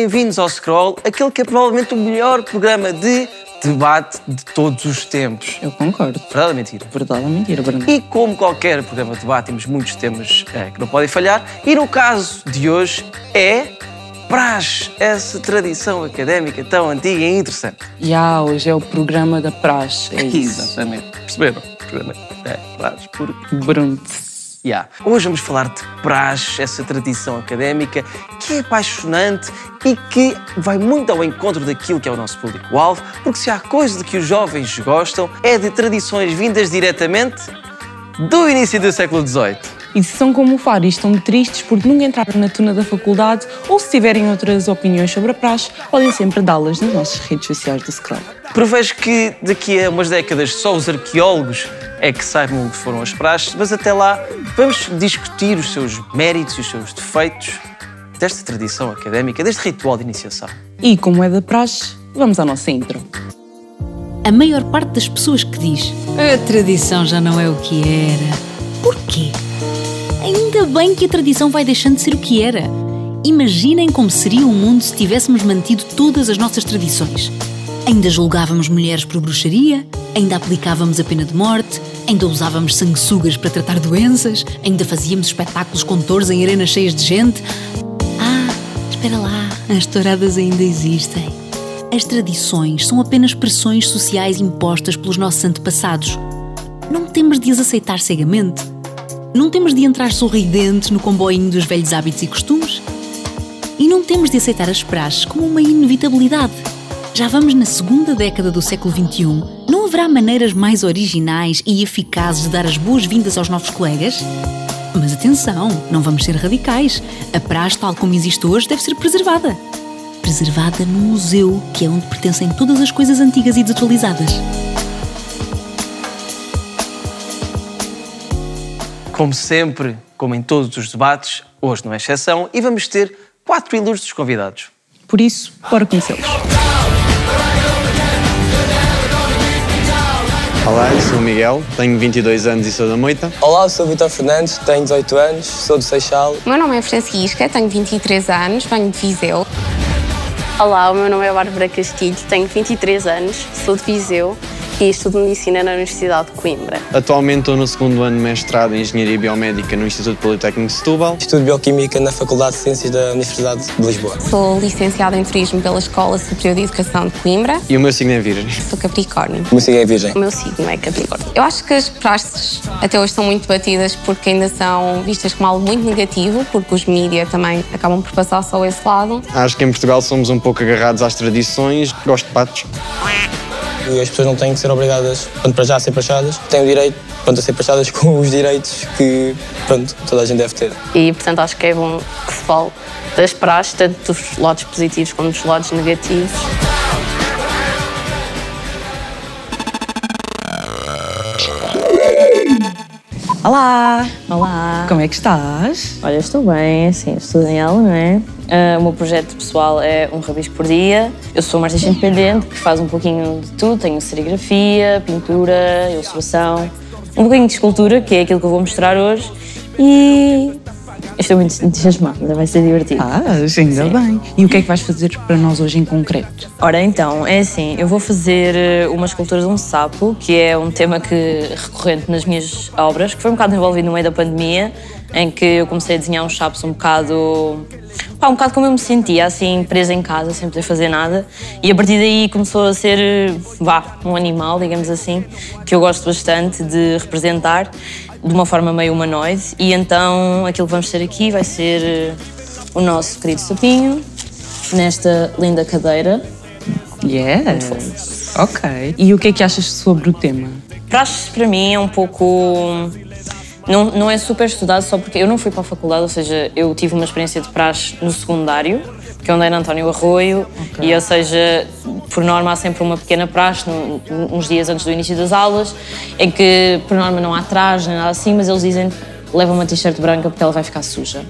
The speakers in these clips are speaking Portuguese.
bem-vindos ao Scroll, aquele que é provavelmente o melhor programa de debate de todos os tempos. Eu concordo. Verdade ou mentira? Verdade ou mentira, Bruno? E como qualquer programa de debate, temos muitos temas eh, que não podem falhar. E no caso de hoje é praxe, essa tradição académica tão antiga e interessante. Já, hoje é o programa da praxe. É isso. Exatamente. Perceberam? O programa é praxe porque Bruno. Yeah. Hoje vamos falar de praxe, essa tradição académica que é apaixonante e que vai muito ao encontro daquilo que é o nosso público-alvo, porque se há coisa de que os jovens gostam é de tradições vindas diretamente do início do século XVIII. E se são como o Faro e estão tristes porque nunca entraram na tuna da faculdade ou se tiverem outras opiniões sobre a praxe, podem sempre dá-las nas nossas redes sociais do Scroll. Prevejo que daqui a umas décadas só os arqueólogos é que saibam o que foram as praxes, mas até lá vamos discutir os seus méritos e os seus defeitos desta tradição académica, deste ritual de iniciação. E como é da praxe, vamos à nossa intro. A maior parte das pessoas que diz a tradição já não é o que era. Porquê? Ainda bem que a tradição vai deixando de ser o que era. Imaginem como seria o mundo se tivéssemos mantido todas as nossas tradições. Ainda julgávamos mulheres por bruxaria, ainda aplicávamos a pena de morte, ainda usávamos sanguessugas para tratar doenças, ainda fazíamos espetáculos com touros em arenas cheias de gente. Ah, espera lá, as touradas ainda existem. As tradições são apenas pressões sociais impostas pelos nossos antepassados. Não temos de as aceitar cegamente. Não temos de entrar sorridentes no comboinho dos velhos hábitos e costumes. E não temos de aceitar as praxes como uma inevitabilidade. Já vamos na segunda década do século XXI. Não haverá maneiras mais originais e eficazes de dar as boas-vindas aos novos colegas? Mas atenção, não vamos ser radicais. A praxe, tal como existe hoje, deve ser preservada. Preservada num museu, que é onde pertencem todas as coisas antigas e desatualizadas. Como sempre, como em todos os debates, hoje não é exceção, e vamos ter quatro ilustres convidados. Por isso, bora conhecê-los. Olá, eu sou o Miguel, tenho 22 anos e sou da Moita. Olá, sou o Vitor Fernandes, tenho 18 anos, sou do Seixal. O meu nome é Francisca, tenho 23 anos, venho de Viseu. Olá, o meu nome é Bárbara Castilho, tenho 23 anos, sou de Viseu e estudo Medicina na Universidade de Coimbra. Atualmente estou no segundo ano de mestrado em Engenharia Biomédica no Instituto Politécnico de Setúbal. Estudo Bioquímica na Faculdade de Ciências da Universidade de Lisboa. Sou licenciada em Turismo pela Escola Superior de Educação de Coimbra. E o meu signo é Virgem. Sou Capricórnio. O meu signo é Virgem. O meu signo é Capricórnio. Eu acho que as praxes até hoje são muito batidas porque ainda são vistas como algo muito negativo, porque os mídias também acabam por passar só esse lado. Acho que em Portugal somos um pouco agarrados às tradições. Gosto de patos. E as pessoas não têm que ser obrigadas, pronto, para já a ser praxadas, têm o direito pronto, a ser praxadas com os direitos que pronto, toda a gente deve ter. E, portanto, acho que é bom que se fale das praxes, tanto dos lados positivos como dos lados negativos. Olá! Olá! Como é que estás? Olha, estou bem, assim, estudo em aula, não é? Ah, o meu projeto pessoal é um rabisco por dia. Eu sou uma artista independente que faz um pouquinho de tudo. Tenho serigrafia, pintura, ilustração, um pouquinho de escultura, que é aquilo que eu vou mostrar hoje. E estou muito entusiasmada, vai ser divertido. Ah, ainda Sim. bem. E o que é que vais fazer para nós hoje em concreto? Ora, então, é assim, eu vou fazer eh, uma escultura de um sapo, que é um tema que recorrente nas minhas obras, que foi um bocado envolvido no meio da pandemia, em que eu comecei a desenhar uns sapos um bocado. Pá, um bocado como eu me sentia, assim, presa em casa, sem poder fazer nada. E a partir daí começou a ser, eh, vá, um animal, digamos assim, que eu gosto bastante de representar, de uma forma meio humanoide. E então aquilo que vamos ter aqui vai ser eh, o nosso querido sapinho, nesta linda cadeira. Yes! Ok. E o que é que achas sobre o tema? Praxes para mim é um pouco. Não, não é super estudado só porque eu não fui para a faculdade, ou seja, eu tive uma experiência de praxe no secundário, que é onde era António Arroio, e ou seja, por norma há sempre uma pequena praxe, uns dias antes do início das aulas, em que por norma não há traje nem nada assim, mas eles dizem leva uma t-shirt branca porque ela vai ficar suja.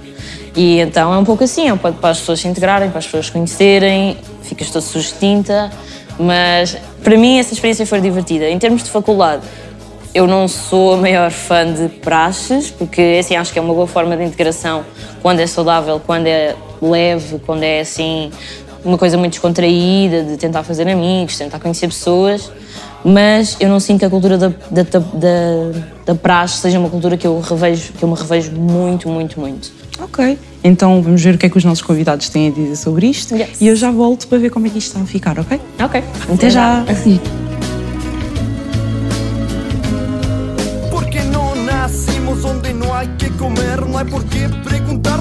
E então é um pouco assim, é para as pessoas se integrarem, para as pessoas conhecerem, ficas todo sujo de tinta, mas para mim essa experiência foi divertida. Em termos de faculdade, eu não sou a maior fã de praxes, porque assim, acho que é uma boa forma de integração quando é saudável, quando é leve, quando é assim uma coisa muito descontraída, de tentar fazer amigos, tentar conhecer pessoas, mas eu não sinto que a cultura da, da, da, da praxe seja uma cultura que eu, revejo, que eu me revejo muito, muito, muito. Ok, então vamos ver o que é que os nossos convidados têm a dizer sobre isto Yes. e eu já volto para ver como é que isto está a ficar, ok? Ok. Até já! Porque no nacimos donde no hay que comer, no hay por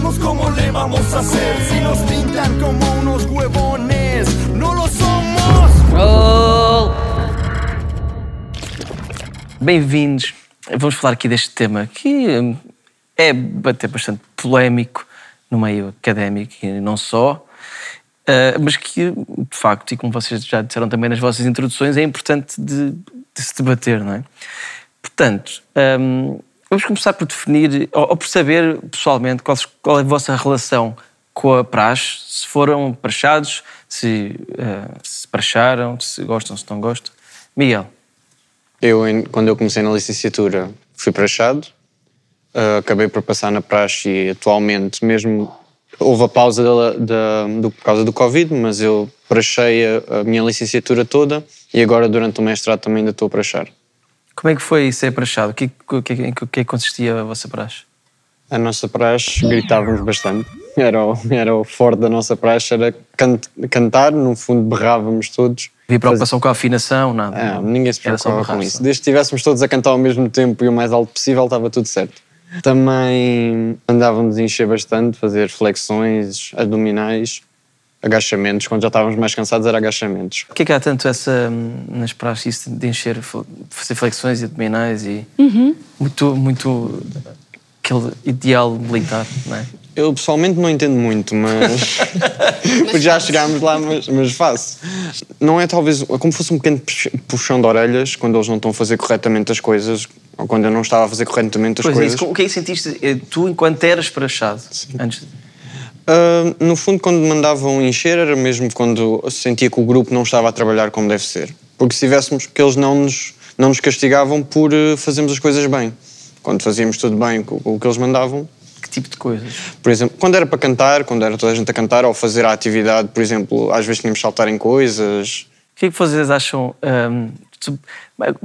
preguntarnos cómo le vamos a hacer. Si nos pintan como unos huevones, no lo somos. Bem-vindos. Vamos falar aqui deste tema que hum, é até bastante polémico no meio académico e não só, ah, mas que, de facto, e como vocês já disseram também nas vossas introduções, é importante de, de se debater, não é? Portanto, hum, vamos começar por definir, ou, ou por saber pessoalmente qual, qual é a vossa relação com a praxe, se foram praxados, se, ah, se praxaram, se gostam, se não gostam. Miguel. Eu, quando eu comecei na licenciatura, fui praxado, uh, acabei por passar na praxe e atualmente, mesmo houve a pausa da, da- do, por causa do Covid, mas eu praxei a, a minha licenciatura toda e agora durante o mestrado também ainda estou a praxar. Como é que foi ser praxado? O que, que, em é que consistia a vossa praxe? A nossa praxe gritávamos bastante. Era o, era o forte da nossa praxe, era can- cantar, no fundo berrávamos todos. Havia preocupação com a afinação? Nada. É, ninguém se preocupava com isso. Desde que estivéssemos todos a cantar ao mesmo tempo e o mais alto possível, estava tudo certo. Também andávamos a encher bastante, fazer flexões, abdominais, agachamentos. Quando já estávamos mais cansados, era agachamentos. Por que é que há tanto essa, hum, nas praxes, de encher, fazer flexões e abdominais e... Muito, muito... Aquele ideal militar, não é? Eu pessoalmente não entendo muito, mas. Porque já chegámos lá, mas, mas faço. Não é talvez. É como se fosse um pequeno pux- puxão de orelhas quando eles não estão a fazer corretamente as coisas, ou quando eu não estava a fazer corretamente as Pois é, coisas. isso, o que é que sentiste eh, tu enquanto eras praxado? Antes de... Ah, no fundo, quando mandavam encher, era mesmo quando sentia que o grupo não estava a trabalhar como deve ser. Porque se tivéssemos, que eles não nos, não nos castigavam por eh, fazermos as coisas bem. Quando fazíamos tudo bem com, o que eles mandavam. Que tipo de coisas? Por exemplo, quando era para cantar, quando era toda a gente a cantar, ou fazer a atividade, por exemplo, às vezes tínhamos de saltar em coisas. O que é que vocês acham, hum,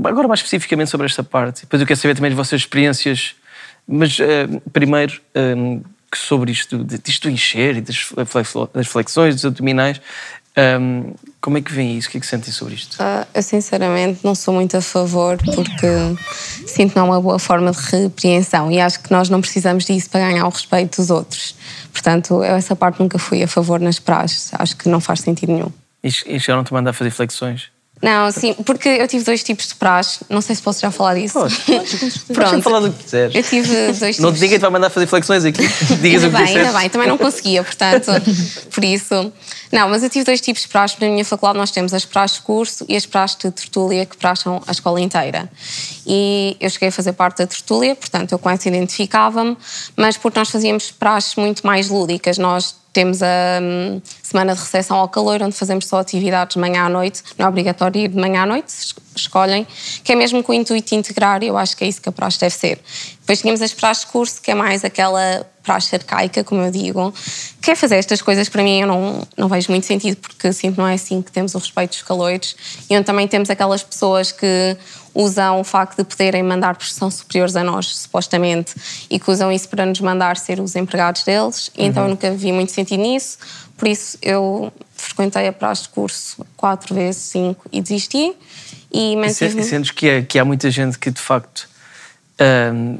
agora mais especificamente sobre esta parte, depois eu quero saber também as vossas experiências, mas hum, primeiro hum, que sobre isto, de- disto encher e das, das flexões, dos abdominais, hum, como é que vem isso? O que é que sentem sobre isto? Ah, eu sinceramente não sou muito a favor porque sinto não é uma boa forma de repreensão e acho que nós não precisamos disso para ganhar o respeito dos outros. Portanto, eu essa parte nunca fui a favor nas praxes, acho que não faz sentido nenhum. E e chegaram-te a mandar fazer flexões? Não, sim, porque eu tive dois tipos de praxe, não sei se posso já falar disso. Podes falar do que quiseres. Eu tive dois tipos. Não te ninguém te vai mandar fazer flexões aqui. Digas Ainda o que bem, disseste. ainda bem, também não conseguia, portanto, por isso. Não, mas eu tive dois tipos de praxes. Na minha faculdade nós temos as praxes de curso e as praxes de tertúlia que praxam a escola inteira. E eu cheguei a fazer parte da tertúlia, portanto eu essa identificava-me, mas porque nós fazíamos praxes muito mais lúdicas. Nós temos a hum, semana de recepção ao calor, onde fazemos só atividades de manhã à noite. Não é obrigatório ir de manhã à noite, escolhem, que é mesmo com o intuito de integrar, e eu acho que é isso que a praxe deve ser. Depois tínhamos as praxes de curso, que é mais aquela praxe arcaica, como eu digo, que é fazer estas coisas, para mim, eu não, não vejo muito sentido, porque sinto que não é assim que temos o respeito dos caloiros, e onde também temos aquelas pessoas que usam o facto de poderem mandar porque são superiores a nós, supostamente, e que usam isso para nos mandar ser os empregados deles, e então eu nunca vi muito sentido nisso, por isso eu frequentei a praxe de curso quatro vezes, cinco, e desisti, e mantive-me... e sentes que, é- que há muita gente que de facto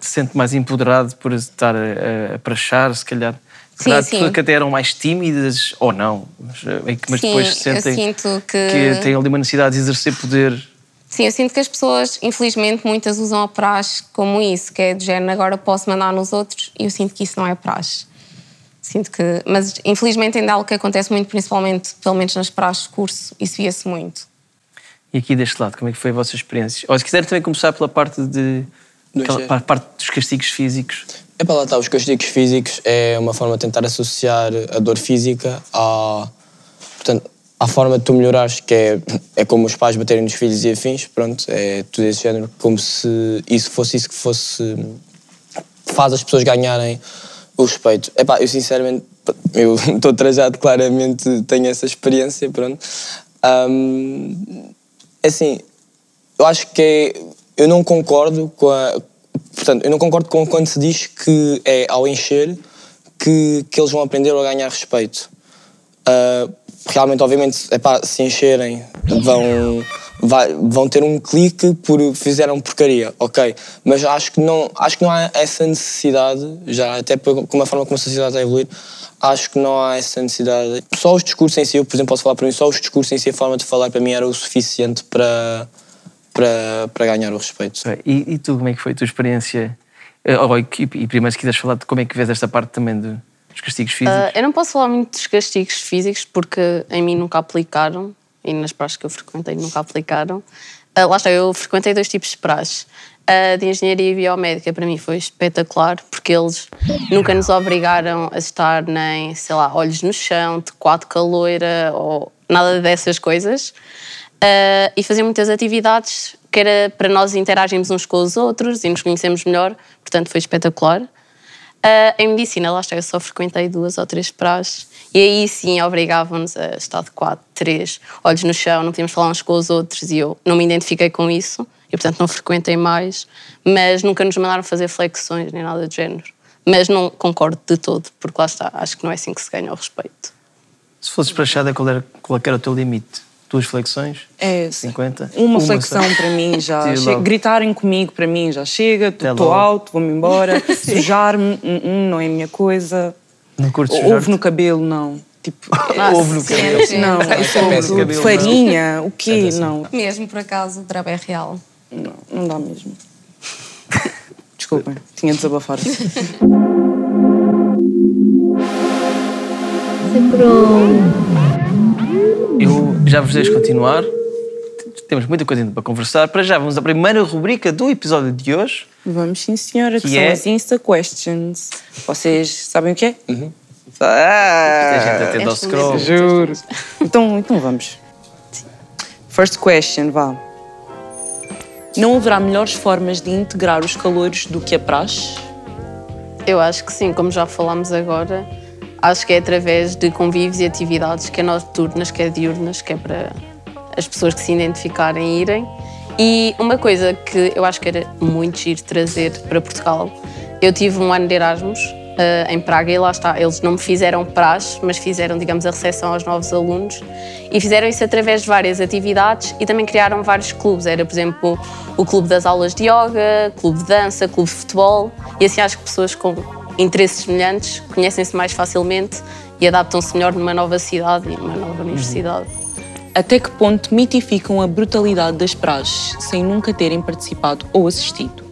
se sente mais empoderado por estar a, a praxar, se calhar. Sim, sim. que até eram mais tímidas ou não, mas, eh, mas Sim, depois sentem que- que têm ali uma necessidade de exercer poder. Sim, eu sinto que as pessoas, infelizmente, muitas usam a praxe como isso, que é de género, agora posso mandar nos outros, e eu sinto que isso não é praxe. Sinto que. Mas, infelizmente, ainda é algo que acontece muito, principalmente, pelo menos nas praxes de curso, isso via-se muito. E aqui deste lado, como é que foi a vossa experiência? Ou se quiser também começar pela parte de. Aquela pa- parte dos castigos físicos. É para lá estar, os castigos físicos é uma forma de tentar associar a dor física à, portanto, à forma de tu melhorares, que é, é como os pais baterem nos filhos e afins, pronto, é tudo esse género, como se isso fosse isso que fosse faz as pessoas ganharem O respeito. Epá, eu sinceramente, eu estou trajado, claramente tenho essa experiência, pronto. Um, assim, eu acho que é, eu não concordo com a, portanto, eu não concordo com quando se diz que é ao encher que, que eles vão aprender a ganhar respeito. Uh, realmente, obviamente, epá, se encherem, vão, vai, vão ter um clique por fizeram porcaria, ok. Mas acho que não, acho que não há essa necessidade, já até com a forma como a sociedade está a evoluir, acho que não há essa necessidade. Só os discursos em si, eu, por exemplo, posso falar para mim, só os discursos em si, a forma de falar para mim era o suficiente para, para, para ganhar o respeito. E, e tu, como é que foi a tua experiência? Oh, e, e primeiro, se quiseres falar de como é que vês esta parte também de, dos castigos físicos? Uh, eu não posso falar muito dos castigos físicos porque em mim nunca aplicaram e nas praxes que eu frequentei nunca aplicaram. Uh, lá está, eu frequentei dois tipos de praxes. A de engenharia biomédica para mim foi espetacular porque eles nunca nos obrigaram a estar nem, sei lá, olhos no chão, de quatro caloira ou nada dessas coisas. Uh, e faziam muitas atividades que era para nós interagirmos uns com os outros e nos conhecermos melhor, portanto foi espetacular. Uh, em medicina, lá está, eu só frequentei duas ou três praxes e aí sim obrigavam-nos a estar de quatro, três, olhos no chão, não podíamos falar uns com os outros e eu não me identifiquei com isso e portanto não frequentei mais, mas nunca nos mandaram fazer flexões nem nada do género. Mas não concordo de todo, porque lá está, acho que não é assim que se ganha o respeito. Se fosses prachada, qual era, qual era o teu limite? Duas flexões? É, 50? Uma, uma flexão só. para mim já chega. Gritarem comigo para mim já chega. Estou alto, vou-me embora. Sujar-me, um, não é a minha coisa. Não curto Ovo no cabelo, não. Tipo, Nossa, ovo no cabelo. Não, isso é tudo. Farinha, o quê? Não. Mesmo por acaso o é real. Não, não dá mesmo. Desculpem, tinha de desabafar. Eu já vos deixo continuar. Temos muita coisa ainda para conversar. Para já, vamos à primeira rubrica do episódio de hoje. Vamos sim, senhora, que, Que são é? as Insta Questions. Vocês sabem o que é? Tem gente a ter dó scroll. Juro. Então, então vamos. First question, vá. Não haverá melhores formas de integrar os calores do que a praxe? Eu acho que sim, como já falámos agora, acho que é através de convívios e atividades, quer noturnas, quer diurnas, que é para as pessoas que se identificarem irem. E uma coisa que eu acho que era muito giro trazer para Portugal, eu tive um ano de Erasmus eh, em Praga e lá está, eles não me fizeram praxe, mas fizeram, digamos, a recepção aos novos alunos e fizeram isso através de várias atividades e também criaram vários clubes. Era, por exemplo, o clube das aulas de yoga, clube de dança, clube de futebol e assim acho que pessoas com interesses semelhantes conhecem-se mais facilmente e adaptam-se melhor numa nova cidade e numa nova universidade. Até que ponto mitificam a brutalidade das praxes sem nunca terem participado ou assistido?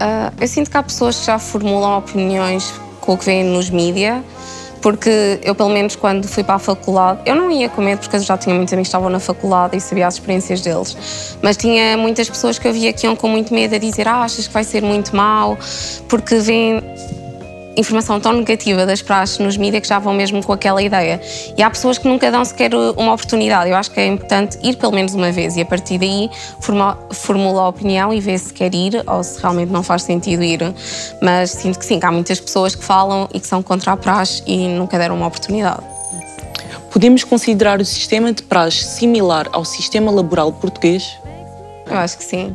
Ah, eu sinto que há pessoas que já formulam opiniões com o que vêm nos mídia, porque eu, pelo menos, quando fui para a faculdade, eu não ia com medo, porque eu já tinha muitos amigos que estavam na faculdade e sabia as experiências deles, mas tinha muitas pessoas que eu via que iam com muito medo a dizer: ah, achas que vai ser muito mal, porque vêm informação tão negativa das praxes nos mídias que já vão mesmo com aquela ideia. E há pessoas que nunca dão sequer uma oportunidade. Eu acho que é importante ir pelo menos uma vez e a partir daí forma, formula a opinião e vê se quer ir ou se realmente não faz sentido ir. Mas sinto que sim, que há muitas pessoas que falam e que são contra a praxe e nunca deram uma oportunidade. Podemos considerar o sistema de praxe similar ao sistema laboral português? Eu acho que sim.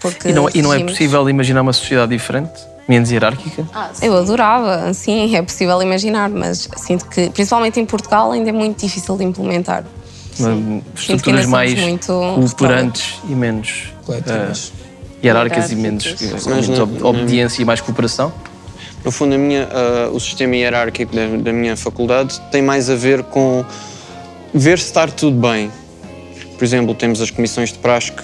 Porque E não, e não é possível imaginar uma sociedade diferente? Menos hierárquica? Eu adorava, sim, é possível imaginar, mas sinto que, principalmente em Portugal, ainda é muito difícil de implementar. Ainda Estruturas mais cooperantes e menos Coletivas. eh, hierárquicas e menos, eh, menos Mas ob- obediência e mais cooperação? No fundo, a minha, ah, o sistema hierárquico da, da minha faculdade tem mais a ver com ver se está tudo bem. Por exemplo, temos as comissões de praxe que,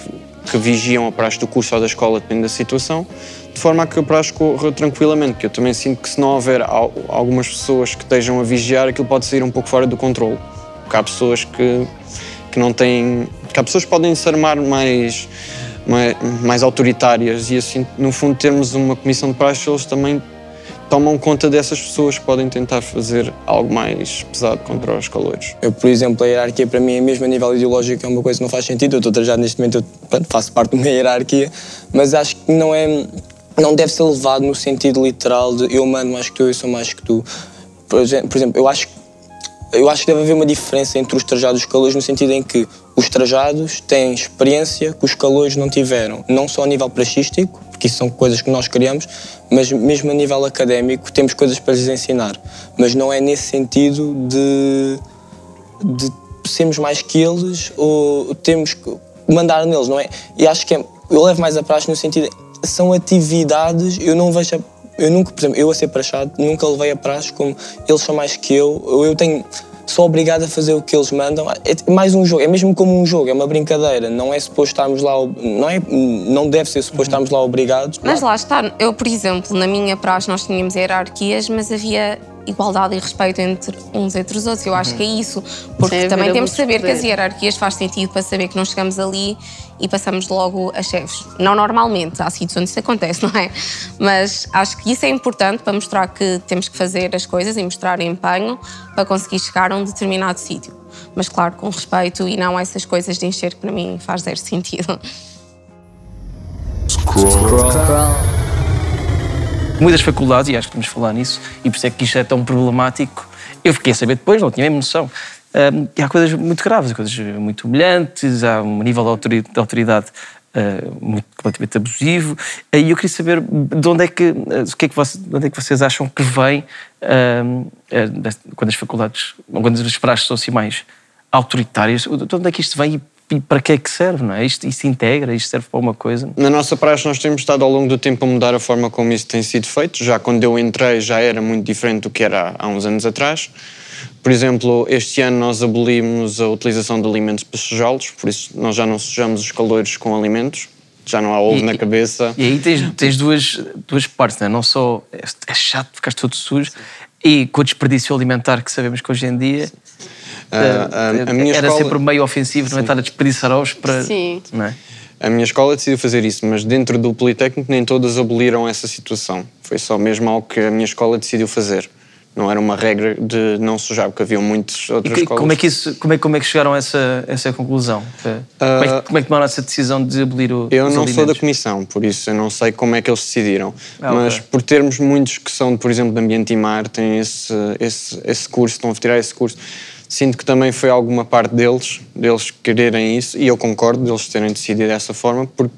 que vigiam a praxe do curso ou da escola, depende da situação, de forma a que a praxe corra tranquilamente, porque eu também sinto que se não houver al- algumas pessoas que estejam a vigiar, aquilo pode sair um pouco fora do controle. Porque há pessoas que, que não têm... que há pessoas que podem se armar mais, mais, mais autoritárias e assim, no fundo, termos uma comissão de praxe, eles também tomam conta dessas pessoas que podem tentar fazer algo mais pesado contra os calores. Eu, por exemplo, a hierarquia para mim, mesmo a nível ideológico, é uma coisa que não faz sentido. Eu estou trajado neste momento, eu faço parte de uma hierarquia, mas acho que não é. Não deve ser levado no sentido literal de eu mando mais que tu, eu sou mais que tu. Por exemplo, eu acho eu acho que deve haver uma diferença entre os trajados e os calores no sentido em que os trajados têm experiência que os calores não tiveram, não só a nível praxístico, porque isso são coisas que nós criamos, mas mesmo a nível académico temos coisas para lhes ensinar. Mas não é nesse sentido de, de sermos mais que eles ou temos que mandar neles, não é? E acho que é, eu levo mais a praxe no sentido são atividades, eu não vejo eu nunca, por exemplo, eu a ser praxado, nunca levei a praxe como eles são mais que eu, ou eu tenho sou obrigado a fazer o que eles mandam. É mais um jogo, é mesmo como um jogo, é uma brincadeira. Não é suposto estarmos lá, não, é, não deve ser suposto estarmos lá obrigados. Mas lá está, eu, por exemplo, na minha praxe nós tínhamos hierarquias, mas havia igualdade e respeito entre uns entre os outros. Eu acho que é isso, porque Sim, também temos de saber poder. que as hierarquias faz sentido para saber que não chegamos ali e passamos logo a chefes. Não normalmente, há sítios onde isso acontece, não é? Mas acho que isso é importante para mostrar que temos que fazer as coisas e mostrar empenho para conseguir chegar a um determinado sítio. Mas claro, com respeito e não essas coisas de encher que para mim faz zero sentido. Muitas faculdades, e acho que podemos falar nisso, e por isso é que isto é tão problemático, eu fiquei a saber depois, não tinha mesmo noção. Hum, e há coisas muito graves, coisas muito humilhantes, há um nível de autori- de autoridade uh, muito completamente abusivo. E eu queria saber de onde é que, uh, o que é que onde é que vocês acham que vem das- quando as faculdades, quando as praxes são assim mais autoritárias, de onde é que isto vem e e para que é que serve, não é? Isto, isto integra, isto serve para alguma coisa? Na nossa praxe nós temos estado ao longo do tempo a mudar a forma como isso tem sido feito. Já quando eu entrei já era muito diferente do que era há uns anos atrás. Por exemplo, este ano nós abolimos a utilização de alimentos para sujá-los, por isso nós já não sujamos os calores com alimentos, já não há ovo E- na cabeça. E aí tens, tens duas, duas partes, não é? Não só é, é chato ficar todo sujo e com o desperdício alimentar que sabemos que hoje em dia Ah, a- a minha era escola- sempre meio ofensivo, não é? Estar a desperdiçar ovos para. Sim. Não é? A minha escola decidiu fazer isso, mas dentro do Politécnico nem todas aboliram essa situação. Foi só mesmo algo que a minha escola decidiu fazer. Não era uma regra de não sujar, porque haviam muitas E outras que- escolas. como, é que isso, como, é, como é que chegaram a essa, essa conclusão? Que- como, é que, como é que tomaram essa decisão de abolir o, Ah, Eu os não sou da alimentos? comissão, por isso eu não sei como é que eles decidiram. Ah, Mas ok. por termos muitos que são, por exemplo, de ambiente e mar, têm esse, esse, esse curso, estão a tirar esse curso, sinto que também foi alguma parte deles, deles quererem isso, e eu concordo deles terem decidido dessa forma, porque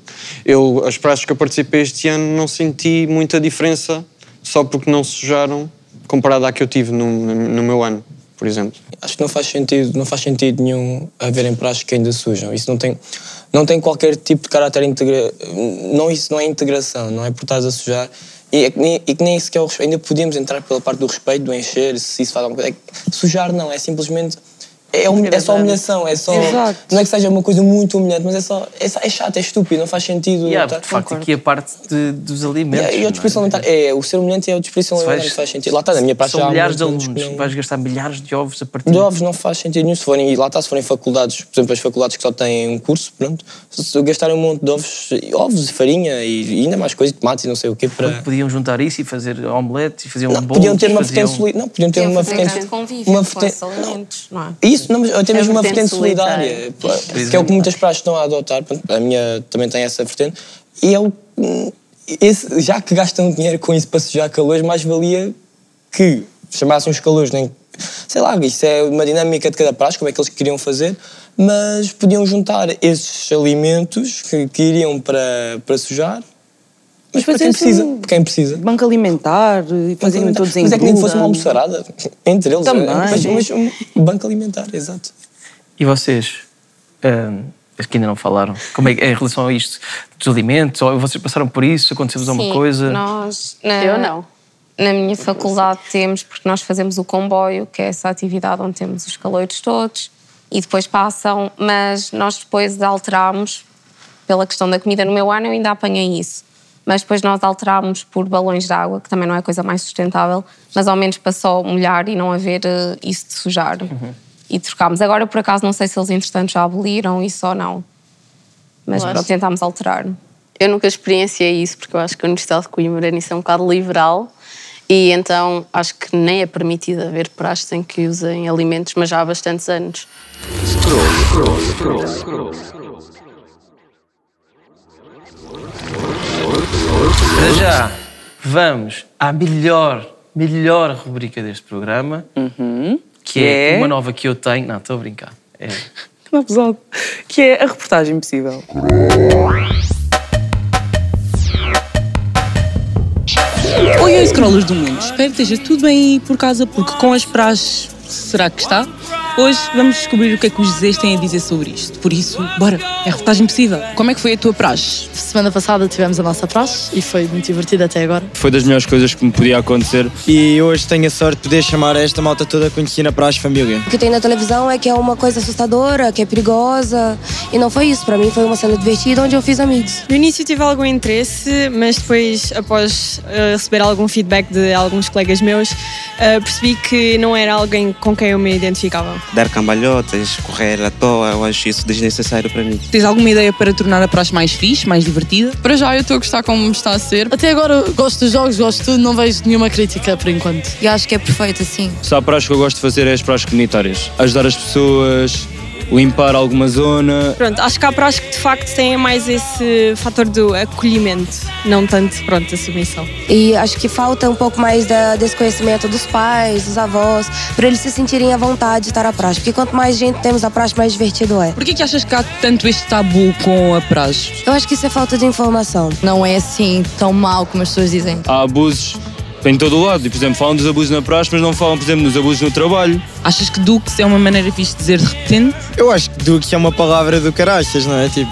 eu, as praças que eu participei este ano, não senti muita diferença só porque não sujaram comparado à que eu tive no, no meu ano, por exemplo. Acho que não faz sentido, não faz sentido nenhum haverem praxes que ainda sujam. Isso não tem, não tem qualquer tipo de caráter integra... não Isso não é integração, não é por estás a sujar. E, é que nem, e que nem sequer. Ainda podíamos entrar pela parte do respeito, do encher, se isso faz alguma coisa. É que sujar não, é simplesmente. É, é só humilhação, é só. Exato. Não é que seja uma coisa muito humilhante, mas é só. É, é chato, é estúpido, não faz sentido. E há, tá? de facto, aqui a parte de- dos alimentos. E, e o desperdício alimentar. É, o ser humilhante é o desperdício alimentar, não faz sentido. Lá está, na minha já São há milhares de alunos, que não- vais gastar milhares de ovos a partir de ovos não faz sentido nenhum. Se forem, e lá está, se forem faculdades, por exemplo, as faculdades que só têm um curso, pronto, se gastarem um monte de ovos, ovos, farinha e, e ainda mais coisas, tomates e não sei o quê, para. Podiam juntar isso e fazer omeletes e fazer um bolo. podiam ter uma vertente solidária. Não, podiam ter uma vertente. Uma vertente. não é? Isso, não, mas até É mesmo uma vertente solidária, pá, que é o que muitas praxes estão a adotar. A minha também tem essa vertente. E é o. Esse, já que gastam dinheiro com isso para sujar calores, mais valia que chamassem os calores, nem. Sei lá, isso é uma dinâmica de cada praxe, como é que eles queriam fazer, mas podiam juntar esses alimentos que, que iriam para, para sujar. Mas para quem fazer precisa, assim, para quem precisa. Banco alimentar e fazerem todos em Mas é que nem fosse uma almoçarada entre eles. Também. Mas, mas um banco alimentar, exato. E vocês? acho que ainda não falaram. Como é que é em relação a isto dos alimentos? Ou vocês passaram por isso? Aconteceu-vos alguma Sim, coisa? Nós, na, Eu não. Na minha faculdade temos, porque nós fazemos o comboio, que é essa atividade onde temos os calores todos, e depois passam, mas nós depois alterámos, pela questão da comida no meu ano, eu ainda apanhei isso. Mas depois nós alterámos por balões de água, que também não é a coisa mais sustentável, mas ao menos para só molhar e não haver eh, isso de sujar. E trocámos. Agora, por acaso, não sei se eles, entretanto, já aboliram isso ou não. Mas Eu pronto, tentámos alterar. Eu nunca experienciei isso, porque eu acho que a Universidade de Coimbra nisso é um bocado liberal e então acho que nem é permitido haver praxe em que usem alimentos, mas já há bastantes anos. Para já, vamos à melhor, melhor rubrica deste programa, que é É? uma nova que eu tenho. Não, estou a brincar. É. Não, pesado. Que é a reportagem impossível. Oi, oi, scrollers do mundo. Espero que esteja tudo bem aí por casa, porque com as praxes, será que está? Hoje vamos descobrir o que é que os Zés têm a dizer sobre isto. Por isso, bora, é reportagem possível. Como é que foi a tua praxe? Semana passada tivemos a nossa praxe e foi muito divertido até agora. Foi das melhores coisas que me podia acontecer. E hoje tenho a sorte de poder chamar esta malta toda a conhecer na Praxe Família. O que tem na televisão é que é uma coisa assustadora, que é perigosa. E não foi isso. Pra mim foi uma cena divertida onde eu fiz amigos. No início tive algum interesse, mas depois, após eh, receber algum feedback de alguns colegas meus, eh, percebi que não era alguém com quem eu me identificava. Dar cambalhotas, correr à toa, eu acho isso desnecessário para mim. Tens alguma ideia para tornar a praxe mais fixe, mais divertida? Para já eu estou a gostar como está a ser. Até agora gosto dos jogos, gosto de tudo, não vejo nenhuma crítica por enquanto. E acho que é perfeito assim. Só a praxe que eu gosto de fazer é as praxes comunitárias. Ajudar as pessoas, limpar alguma zona. Pronto, acho que há praxe que de facto têm mais esse fator do acolhimento, não tanto, pronto, a submissão. E acho que falta um pouco mais da, desse conhecimento dos pais, dos avós, para eles se sentirem à vontade de estar à praxe. Porque quanto mais gente temos à praxe, mais divertido é. Por que, que achas que há tanto este tabu com a praxe? Eu acho que isso é falta de informação. Não é assim tão mal como as pessoas dizem. Há abusos em todo o lado. E, por exemplo, falam dos abusos na praxe, mas não falam, por exemplo, dos abusos no trabalho. Achas que Dukes é uma maneira fixe de dizer de repente? Eu acho que Duque é uma palavra do caraças, não é? Tipo,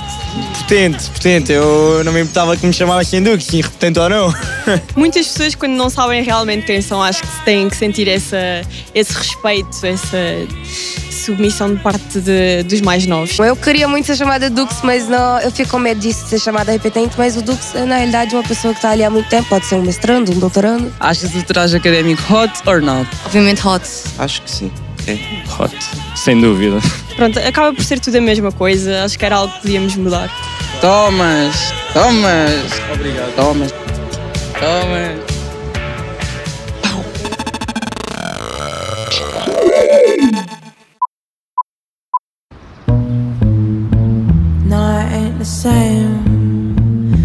potente, potente. Eu não me importava que me chamassem sim, repetente ou não. Muitas pessoas, quando não sabem realmente quem são, acho que têm que sentir essa, esse respeito, essa submissão de parte de- dos mais novos. Eu queria muito ser chamada Dux, mas não, eu fico com medo disso, de ser chamada repetente. Mas o Dux é, na realidade, uma pessoa que está ali há muito tempo. Pode ser um mestrando, um doutorando. Achas o traje académico hot or not? Obviamente hot. Acho que sim. É. Hot. Sem dúvida. Pronto, acaba por ser tudo a mesma coisa. Acho que era algo que podíamos mudar. Thomas! Thomas! Obrigado. Thomas! Thomas! Same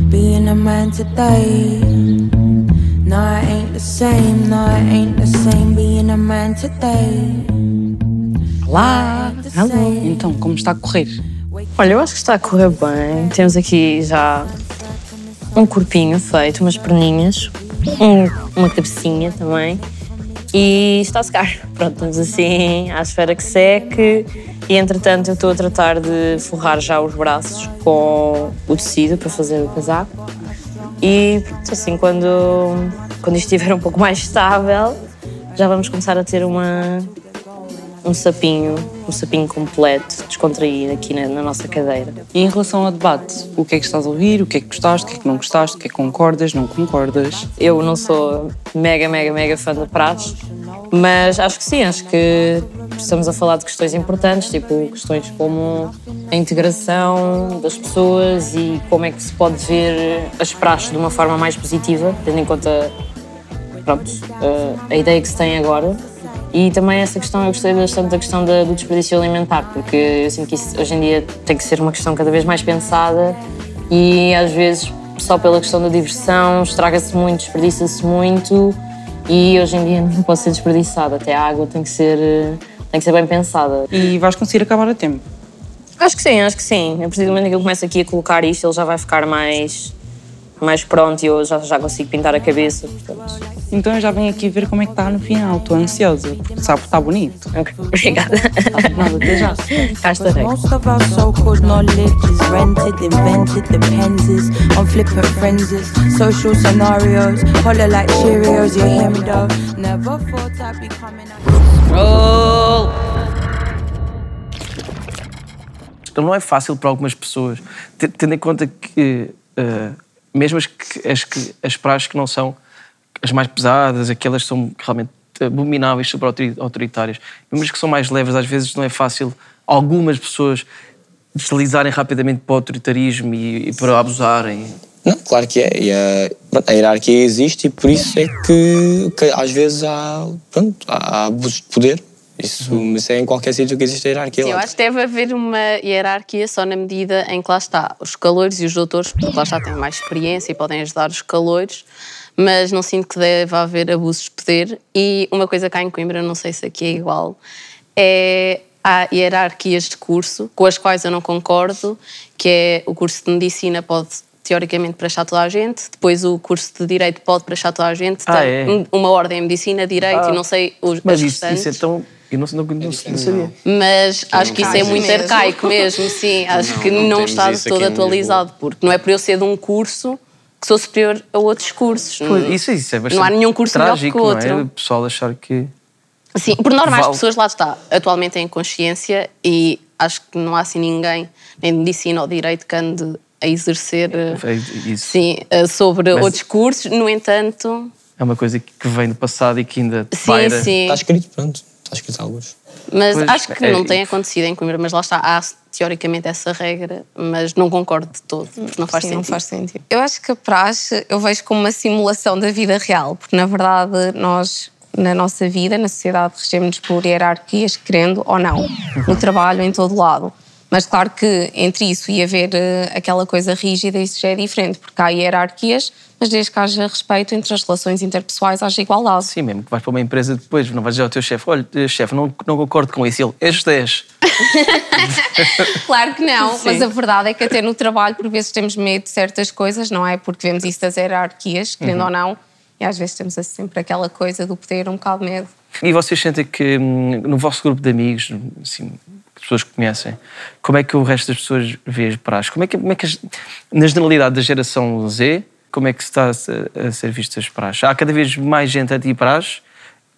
being a man today. No, it ain't the same. No, it ain't the same being a man today. Olá! Alô! Então, como está a correr? Olha, eu acho que está a correr bem. Temos aqui já um corpinho feito, umas perninhas, um- uma cabecinha também. E está a secar. Pronto, estamos assim à espera que seque. E entretanto eu estou a tratar de forrar já os braços com o tecido para fazer o casaco. E assim, quando, quando isto estiver um pouco mais estável, já vamos começar a ter uma, um sapinho, um sapinho completo, descontraído aqui na, na nossa cadeira. E em relação ao debate, o que é que estás a ouvir? O que é que gostaste? O que é que não gostaste? O que é que concordas? Não concordas? Eu não sou mega, mega, mega fã da praxe, mas acho que sim, acho que estamos a falar de questões importantes, tipo questões como a integração das pessoas e como é que se pode ver as praxes de uma forma mais positiva, tendo em conta pronto, eh, a ideia que se tem agora. E também essa questão, eu gostei bastante da questão da- do desperdício alimentar, porque eu sinto que isso hoje em dia tem que ser uma questão cada vez mais pensada e às vezes só pela questão da diversão estraga-se muito, desperdiça-se muito e hoje em dia não pode ser desperdiçado, até a água tem que ser, tem que ser bem pensada. E vais conseguir acabar a tempo? Acho que sim, acho que sim. A partir do momento em que eu começo aqui a colocar isto, ele já vai ficar mais, mais pronto e eu já, já consigo pintar a cabeça, portanto. Então eu já venho aqui ver como é que está no final. Estou ansiosa, porque sabe que está bonito. Obrigada. Nada, até já. Cá estarei. Most of our so-called knowledge is rented, invented, depends on flippant frenzies, social scenarios, holler like Cheerios. You hear me though? Never thought I'd be coming out. Roll! Então não é fácil para algumas pessoas, te- tendo em conta que, eh, mesmo as, que, as, que, as praxes que não são as mais pesadas, aquelas que são realmente abomináveis, super autori- autoritárias, mesmo as que são mais leves, às vezes não é fácil algumas pessoas deslizarem rapidamente para o autoritarismo e, e para abusarem. Não, claro que é. A, a hierarquia existe e por isso é que, que às vezes há, pronto, há abusos de poder Isso, isso é em qualquer sítio que existe hierarquia. Sim, eu acho que deve haver uma hierarquia só na medida em que lá está os calores e os doutores, porque lá está, têm mais experiência e podem ajudar os calores, mas não sinto que deve haver abusos de poder. E uma coisa cá em Coimbra, não sei se aqui é igual, é há hierarquias de curso com as quais eu não concordo, que é o curso de medicina pode teoricamente para toda a gente, depois o curso de direito pode para toda a gente, Ah, tem é? uma ordem em medicina, direito Ah. e não sei os Mas as isso, isso é tão. Eu não, não, não, não sabia. Mas acho que isso é muito mesmo. arcaico mesmo, sim. Acho Não, que não está de todo em atualizado, porque não é por eu ser de um curso que sou superior a outros cursos. Pois, isso, isso é bastante não há nenhum curso trágico, melhor que o Não é? outro. O pessoal achar que. Sim, por norma as Vale. pessoas lá está, atualmente têm consciência e acho que não há assim ninguém, nem de medicina ou direito, que ande a exercer eh, É isso. sim, eh, sobre Mas- outros cursos. No entanto, É uma coisa que vem do passado e que ainda Sim, paira. sim. Está escrito, pronto. Está escrito alguns. Mas Pois, acho que é- não tem acontecido em Coimbra, mas lá está, há teoricamente essa regra, mas não concordo de todo, porque não faz Sim, sentido. não faz sentido. Eu acho que a praxe eu vejo como uma simulação da vida real, porque na verdade nós, na nossa vida, na sociedade, regemos por hierarquias, querendo ou não, no trabalho, em todo lado. Mas claro que entre isso e haver eh, aquela coisa rígida, isso já é diferente, porque há hierarquias, mas desde que haja respeito entre as relações interpessoais, haja igualdade. Sim, mesmo que vais para uma empresa depois, não vais dizer ao teu chefe: olha, eh, chefe, não, não concordo com isso. Ele, és 10. Claro que não, Sim. mas a verdade é que até no trabalho por vezes temos medo de certas coisas, não é? Porque vemos isso das hierarquias, querendo Uhum. ou não, e às vezes temos sempre aquela coisa do poder, um bocado de medo. E vocês sentem que hum, no vosso grupo de amigos, assim, pessoas que conhecem, como é que o resto das pessoas vê as praxes? Como é que, como é que as- na generalidade da geração Z, como é que se está a, ser- a ser vistas as praxes? Há cada vez mais gente anti-praxe?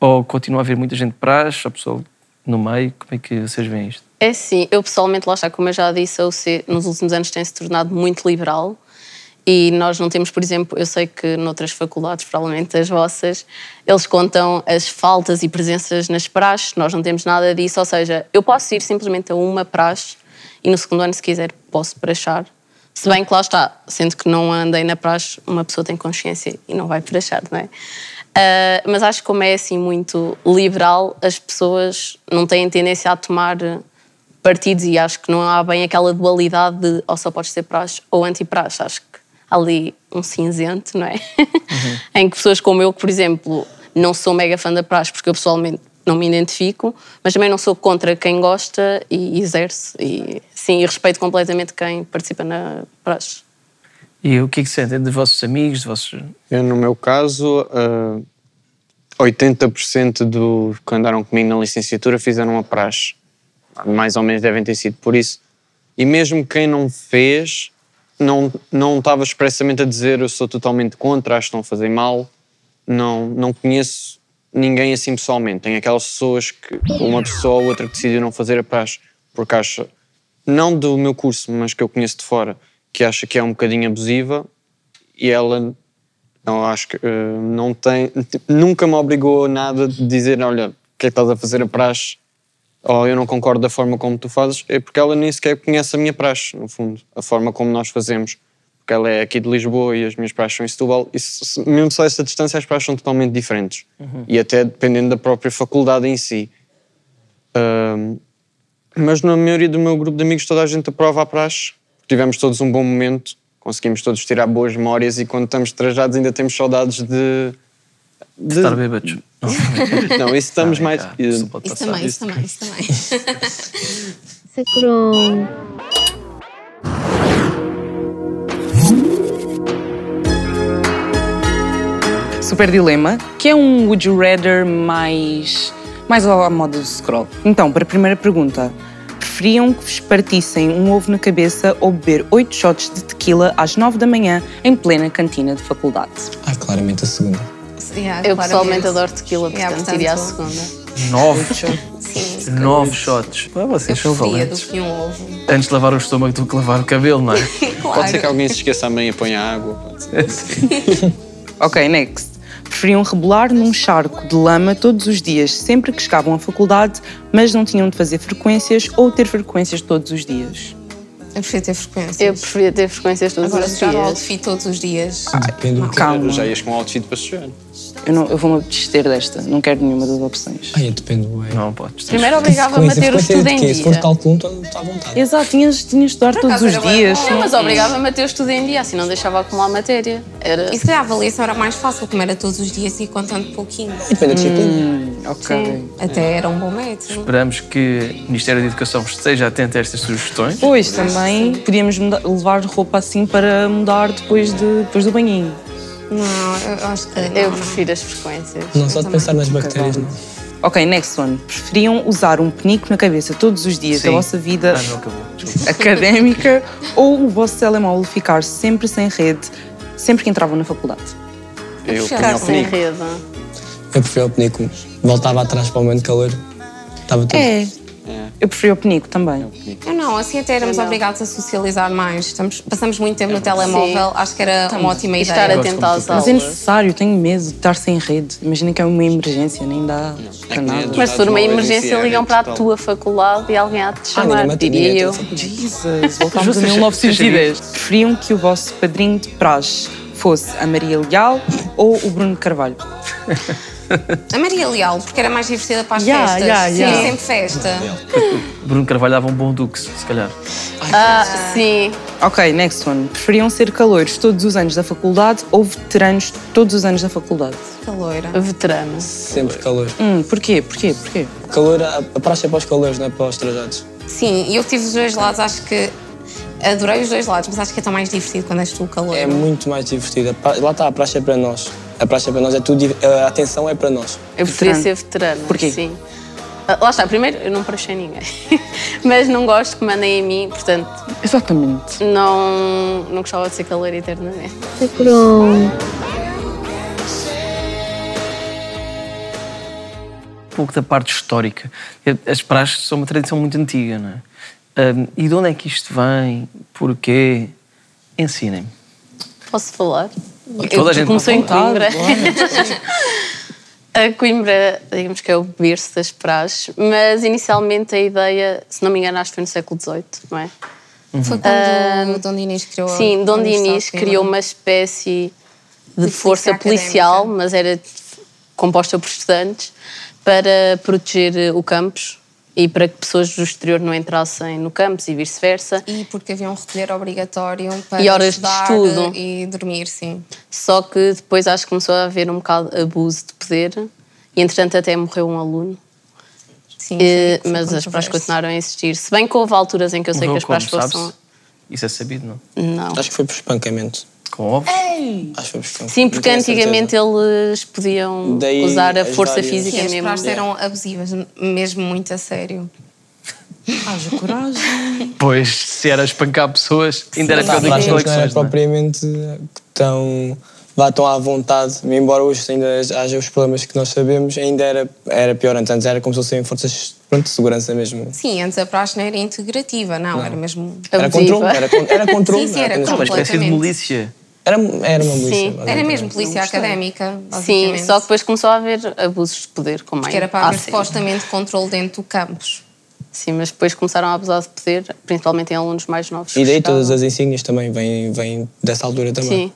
Ou continua a haver muita gente praxe? A pessoa no meio? Como é que vocês veem isto? É sim, eu pessoalmente, lá está, como eu já disse, a UC nos últimos anos tem-se tornado muito liberal e nós não temos, por exemplo, eu sei que noutras faculdades, provavelmente as vossas, eles contam as faltas e presenças nas praxes, nós não temos nada disso, ou seja, eu posso ir simplesmente a uma praxe e no segundo ano, se quiser, posso praxar. Se bem que lá está, sendo que não andei na praxe, uma pessoa tem consciência e não vai praxar, não é? Ah, mas acho que como é assim muito liberal, as pessoas não têm tendência a tomar partidos e acho que não há bem aquela dualidade de ou só podes ser praxe ou anti-praxe. Acho que ali um cinzento, não é? em que pessoas como eu, que, por exemplo, não sou mega fã da praxe porque eu pessoalmente não me identifico, mas também não sou contra quem gosta e exerce. E sim, e respeito completamente quem participa na praxe. E o que é que sentem dos vossos amigos, dos vossos... Eu, no meu caso, ah, 80% dos que andaram comigo na licenciatura fizeram uma praxe. Mais ou menos devem ter sido por isso. E mesmo quem não fez, não, não estava expressamente a dizer eu sou totalmente contra, acho que estão a fazer mal. Não, não conheço ninguém assim pessoalmente. Tem aquelas pessoas que, uma pessoa ou outra decidiu não fazer a praxe porque acha, não do meu curso, mas que eu conheço de fora, que acha que é um bocadinho abusiva e ela não acho que eh, não tem tipo, nunca me obrigou a nada de dizer olha o que é que estás a fazer a praxe ou eu não concordo da forma como tu fazes é porque ela nem sequer conhece a minha praxe no fundo. A forma como nós fazemos. Porque ela é aqui de Lisboa e as minhas praxes são em Setúbal. E se- mesmo só essa distância as praxes são totalmente diferentes. Uhum. e até dependendo da própria faculdade em si. Ahm, mas na maioria do meu grupo de amigos toda a gente aprova a praxe. Tivemos todos um bom momento. Conseguimos todos tirar boas memórias. E quando estamos trajados ainda temos saudades de, de... Estar bêbados. não, isso estamos mais Isso também, isso também, isso também. Sacrum. Super Dilema, que é um Would You Rather mais, mais à moda do scroll. Então, para a primeira pergunta, preferiam que vos partissem um ovo na cabeça ou beber 8 shots de tequila às 9 da manhã em plena cantina de faculdade? Ah, claramente a segunda. Yeah, eu pessoalmente adoro tequila, Yeah, portanto, iria à portanto- segunda. Nove? Sim, Nove shots. Ah, vocês são eu preferia do valentes. que um ovo. Antes de lavar o estômago do que lavar o cabelo, não é? Pode ser que alguém se esqueça amanhã e ponha água. Pode ser. Ok, next. Preferiam rebolar num charco de lama todos os dias, sempre que chegavam à faculdade, mas não tinham de fazer frequências ou ter frequências todos os dias? Eu preferia ter frequências. Eu preferia ter frequências todos Agora, os dias. outfit todos os dias. Depende do que Calma. Já ias com um outfit para sujar. Eu, não, eu vou-me abster desta, não quero nenhuma das opções. Ai, depende do Não, podes. Primeiro obrigava-me a ter o estudo em Se for dia. cálculo 1, está à vontade. Exato, tinhas, tinhas de estudar todos os dias. Não, mas obrigava-me a ter o estudo em dia, assim não deixava acumular matéria. Era... E se calhar a avaliação era mais fácil, como era todos os dias e contando pouquinho. Depende da disciplina. Hum, ok. Sim, até era um bom método. Esperamos que o Ministério da Educação esteja atento a estas sugestões. Pois, também podíamos levar roupa assim para mudar depois, de, depois do banhinho. Não, eu acho que. Eu prefiro as frequências. Não só de pensar nas bactérias, não. Ok, next one. Preferiam usar um penico na cabeça todos os dias Sim. da vossa vida Ah, não acabou. Desculpa. académica ou o vosso telemóvel ficar sempre sem rede sempre que entravam na faculdade? Eu Ficar sem rede. Eu prefiro o penico. Voltava atrás para o momento de calor. Estava tudo. É. Eu preferi o penico também. Eu não, assim até éramos não. obrigados a socializar mais. Estamos, passamos muito tempo no telemóvel, acho que era uma ótima E ideia. estar atento às Mas é aulas. necessário, tenho medo de estar sem rede. Imagina que é uma emergência, nem dá para nada. Mas se for uma emergência, ligam para a tua faculdade e alguém há de te chamar, diria eu. Jesus, voltámos a Vocês- 1910. Preferiam que o vosso padrinho de praxe fosse a Maria Leal ou o Bruno Carvalho? A Maria Leal, porque era mais divertida para as Yeah, festas. yeah, Sim, yeah. sempre festa. Bruno Carvalho dava um bom dux, se calhar. Ah, sim. Ok, next one. Preferiam ser calouros todos os anos da faculdade ou veteranos todos os anos da faculdade? Caloira. Veterano. Sempre calor. Hum, porquê? Porquê? Porquê? Calor, a, a praxe é para os calores, não é para os trajados. Sim, e eu tive os dois lados, acho que adorei os dois lados, mas acho que é tão mais divertido quando és tu o calor. É muito mais divertido. A pra- Lá está, a praxe é para nós. A praxe é para nós, é tudo, di- a atenção é para nós. Eu preferia Veterano. ser veterano. Porquê? Sim. Ah, Lá está, primeiro, eu não praxei ninguém. Mas não gosto que mandem em mim, portanto, Exatamente. não, não gostava de ser calor eternamente. Um pouco da parte histórica. As praxes são uma tradição muito antiga, não é? Ahm, e de onde é que isto vem? Porquê? Ensinem-me. Posso falar? Toda a gente Comecei em. Coimbra. A Coimbra, digamos que é o berço das praxes, mas inicialmente a ideia, se não me engano, acho que foi no século XVIII, não é? Foi quando o Dom Dinis criou a Sim, Dom Dinis criou uma espécie de, De força polícia policial, académica. mas era composta por estudantes, para proteger o campus e para que pessoas do exterior não entrassem no campus e vice-versa. E porque havia um recolher obrigatório para E horas de estudar estudo. e dormir, sim. Só que depois acho que começou a haver um bocado de abuso de poder e entretanto até morreu um aluno. Sim, foi mas as praxes continuaram a existir. Se bem que houve alturas em que eu sei que Morreu as praxes como, fossem. sabe-se? Isso é sabido, não? Não. Acho que foi por espancamento. Acho que espancamento. Sim, Não porque tenho antigamente eles podiam Daí usar a as força várias- física Sim, as mesmo. praxes eram abusivas, mesmo muito a sério. Haja coragem. Pois, se era espancar pessoas, ainda era Tá, pior do que não era eleições, não é? propriamente tão, vá tão à vontade, embora hoje ainda haja os problemas que nós sabemos, ainda era, era pior antes. Antes era como se fossem forças pronto, de segurança mesmo. Sim, antes a praxe não era integrativa, não, era mesmo. Era abusiva. controle, era, con- era controle. Sim, sim, era apenas Uma espécie de completamente. milícia. Era, era uma milícia. Sim, Era mesmo polícia académica, Sim, só que depois começou a haver abusos de poder, como Porque é era para haver supostamente controle dentro do campus. Sim, mas depois começaram a abusar de poder, principalmente em alunos mais novos. E daí que todas as insígnias também vêm, vêm dessa altura também. Sim.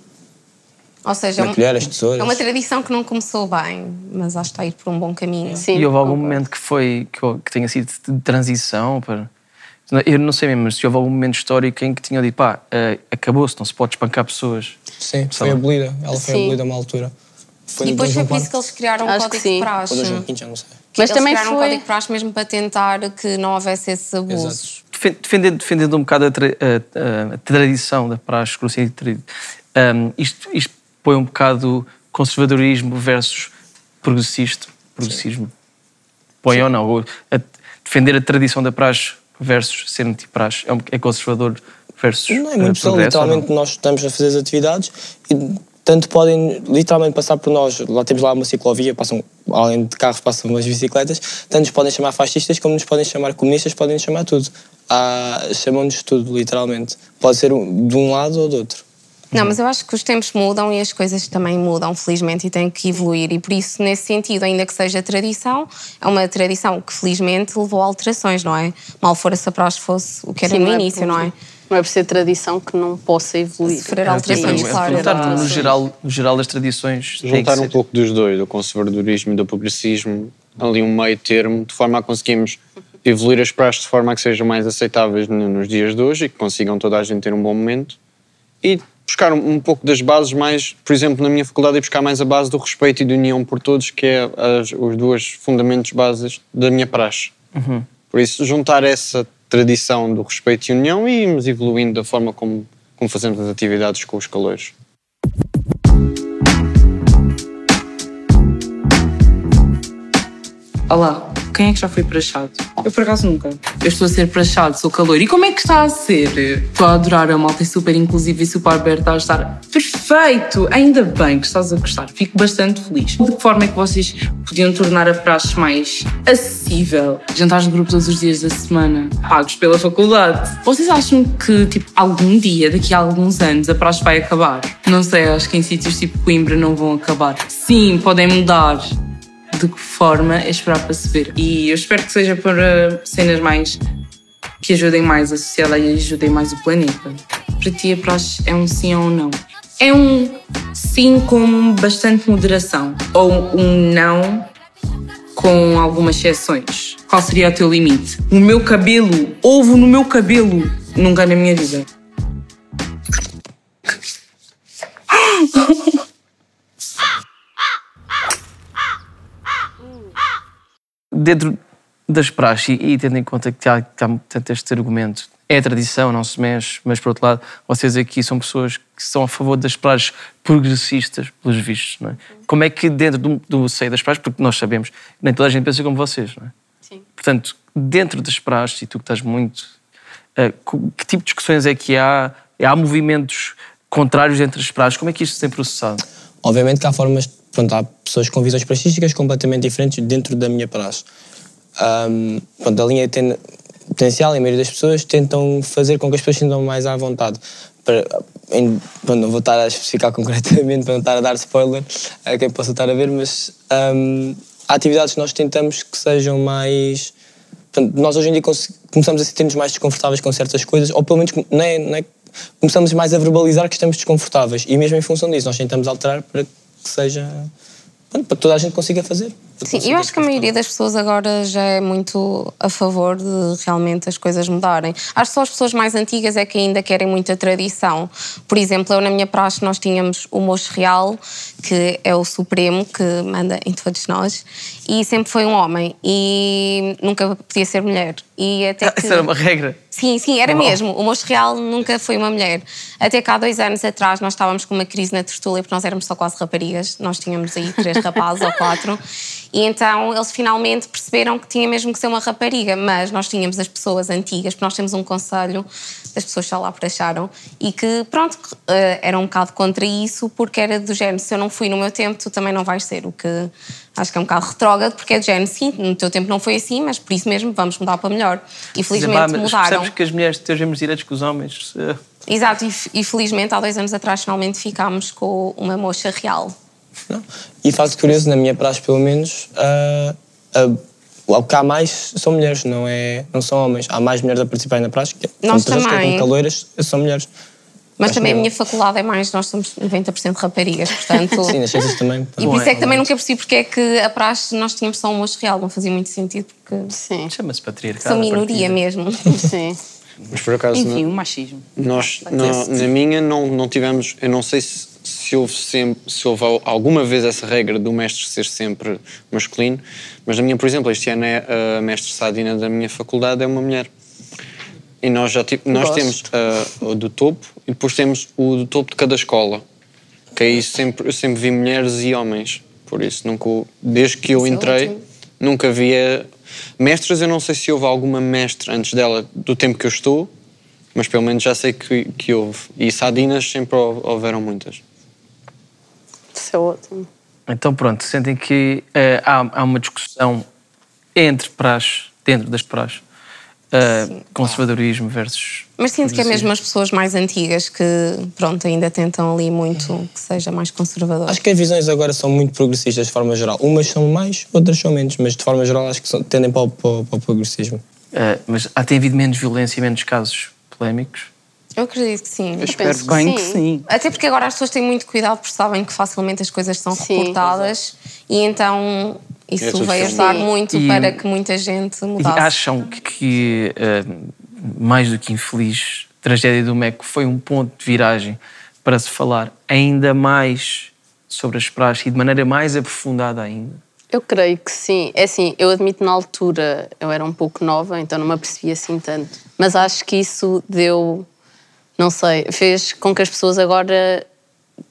Ou seja, é um- tesouras. é uma tradição que não começou bem, mas acho que está a ir por um bom caminho. Sim, e houve algum momento que foi que, que tenha sido de transição para eu não sei mesmo mas se houve algum momento histórico em que tinham dito pá, eh, acabou-se, não se pode espancar pessoas. Sim, foi abolida. Ela foi Sim. abolida a uma altura. Foi E no depois Dom foi João por isso que eles criaram um Acho que código sim. de praxe. Ou Dom João V, já não sei. Mas Eles também criaram um foi- código de praxe mesmo para tentar que não houvesse esses abusos. Defen- Defendendo, defendendo um bocado a, tra- a- a- a tradição da praxe, tradi- um, isto, isto põe um bocado conservadorismo versus progressista, progressismo. Põe ou não? Ou a- defender a tradição da praxe versus ser anti-praxe. É, um- é conservador versus Não é eh, muito ou não? literalmente nós estamos a fazer as atividades e tanto podem literalmente passar por nós, lá temos lá uma ciclovia, passam, além de carros passam umas bicicletas, tanto nos podem chamar fascistas como nos podem chamar comunistas, podem nos chamar tudo. Há- Chamam-nos tudo, literalmente. Pode ser de um lado ou do outro. Não, mas eu acho que os tempos mudam e as coisas também mudam, felizmente, e têm que evoluir. E por isso, nesse sentido, ainda que seja tradição, é uma tradição que felizmente levou a alterações, não é? Mal fora se a praxe fosse o que era Sim, no não é início, não é? Por ser tradição que não possa evoluir. Sofrer alterações, é, claro. perguntar, no geral, no geral, as tradições Juntar um ser- pouco dos dois, do conservadorismo e do progressismo, ali um meio termo, de forma a conseguirmos evoluir as praxes de forma a que sejam mais aceitáveis no- nos dias de hoje e que consigam toda a gente ter um bom momento. E buscar um, um pouco das bases mais, por exemplo, na minha faculdade, e buscar mais a base do respeito e da união por todos, que é as, os dois fundamentos bases da minha praxe. Uhum. Por isso, juntar essa tradição do respeito e união e irmos evoluindo da forma como, como fazemos as atividades com os calores. Olá, quem é que já foi prachado? Eu por acaso nunca. Eu estou a ser prachado, sou calor. E como é que está a ser? Estou a adorar a malta é super inclusiva e super aberta a estar perfeito. Ainda bem que estás a gostar. Fico bastante feliz. De que forma é que vocês podiam tornar a praxe mais acessível? Jantares de grupo todos os dias da semana, pagos pela faculdade. Vocês acham que, tipo, algum dia, daqui a alguns anos, a praxe vai acabar? Não sei, acho que em sítios tipo Coimbra não vão acabar. Sim, podem mudar de que forma é esperar para se ver. E eu espero que seja para cenas mais que ajudem mais a sociedade e ajudem mais o planeta. Para ti, a praxe é um sim ou um não? É um sim com bastante moderação ou um não com algumas exceções? Qual seria o teu limite? O meu cabelo, ovo no meu cabelo, nunca na minha vida. dentro das praxes, e, e tendo em conta que há, que há tanto este argumento, é a tradição, não se mexe, mas por outro lado, vocês aqui são pessoas que são a favor das praxes progressistas, pelos vistos, não é? Como é que dentro do, do seio das praxes, porque nós sabemos, nem toda a gente pensa como vocês, não é? Sim. Portanto, dentro das praxes, e tu que estás muito, co- que tipo de discussões é que há? Há movimentos contrários entre as praxes? Como é que isto se tem processado? Obviamente que há formas, pronto, há pessoas com visões praxísticas completamente diferentes dentro da minha praxe. Ahm, pronto, a linha tem potencial e a maioria das pessoas tentam fazer com que as pessoas se sintam mais à vontade. Para, em, pronto, não vou estar a especificar concretamente para não estar a dar spoiler a quem possa estar a ver, mas ahm, há atividades que nós tentamos que sejam mais. Nós hoje em dia começamos a sentir-nos mais desconfortáveis com certas coisas, ou pelo menos não é, não é- começamos mais a verbalizar que estamos desconfortáveis. E mesmo em função disso, nós tentamos alterar para que seja. pronto, para toda a gente consiga fazer. Sim, eu acho que a maioria das pessoas agora já é muito a favor de realmente as coisas mudarem. Acho que só as pessoas mais antigas é que ainda querem muita tradição. Por exemplo, eu na minha praxe nós tínhamos o moço real, que é o supremo, que manda em todos nós, e sempre foi um homem, e nunca podia ser mulher. E até que... Isso era uma regra. Sim, sim, era mesmo. O moço real nunca foi uma mulher. Até que há dois anos atrás nós estávamos com uma crise na tertúlia porque nós éramos só quase raparigas. Nós tínhamos aí três rapazes ou quatro. E então eles finalmente perceberam que tinha mesmo que ser uma rapariga. Mas nós tínhamos as pessoas antigas, porque nós temos um conselho das pessoas que lá acharam e que, pronto, eh, era um bocado contra isso porque era do género, se eu não fui no meu tempo, tu também não vais ser. O que acho que é um bocado retrógrado porque é do género, sim, no teu tempo não foi assim, mas por isso mesmo vamos mudar para melhor. E felizmente Dizem, "Ah, mas mudaram. Percebes que as mulheres têm os mesmos direitos que os homens? Exato, e, e felizmente há dois anos atrás finalmente ficámos com uma mocha real. E facto curioso, na minha praxe pelo menos, ah, ah, o que há mais são mulheres, não, é, não são homens. Há mais mulheres a participar na praxe, que Nós como que é também. como caloiras, são mulheres. Mas Acho também a que minha faculdade é mais, nós somos 90% raparigas, portanto. Sim, nas ciências também. E por isso é que também nunca percebi porque é que a praxe nós tínhamos só um moço real, não fazia muito sentido, porque Sim. Chama-se patriarcado. são minoria mesmo. Sim. Mas por acaso. Enfim, não- o machismo. Nós, na minha, não, não tivemos. Eu não sei se, se houve sempre, se houve al- alguma vez essa regra do mestre ser sempre masculino, mas na minha, por exemplo, este ano é a mestre Sadina da minha faculdade é uma mulher. E nós já ti- nós Gosto. temos ah, o do topo e depois temos o do topo de cada escola. Que aí sempre, eu sempre vi mulheres e homens. Por isso, nunca, desde que eu é entrei, nunca via. Mestras, eu não sei se houve alguma mestra antes dela, do tempo que eu estou, mas pelo menos já sei que, que houve. E sadinas sempre hou- houveram muitas. Isso é ótimo. Então pronto, sentem que eh, há, há uma discussão entre praxe, dentro das praxes, eh, conservadorismo versus... Mas sinto que é mesmo as pessoas mais antigas que, pronto, ainda tentam ali muito que seja mais conservador. Acho que as visões agora são muito progressistas de forma geral. Umas são mais, outras são menos, mas de forma geral acho que são- tendem para o, para o- para o progressismo. Eh, mas há, tem havido menos violência e menos casos polémicos? Eu acredito que sim. Eu espero penso que bem que sim. Até porque agora as pessoas têm muito cuidado porque sabem que facilmente as coisas são reportadas e então isso É vai ajudar muito E- para que muita gente E mudasse. acham que, que, eh, mais do que infeliz, a tragédia do MEC foi um ponto de viragem para se falar ainda mais sobre as praxes e de maneira mais aprofundada ainda? Eu creio que sim. É assim, eu admito na altura eu era um pouco nova, então não me apercebi assim tanto. Mas acho que isso deu, não sei, fez com que as pessoas agora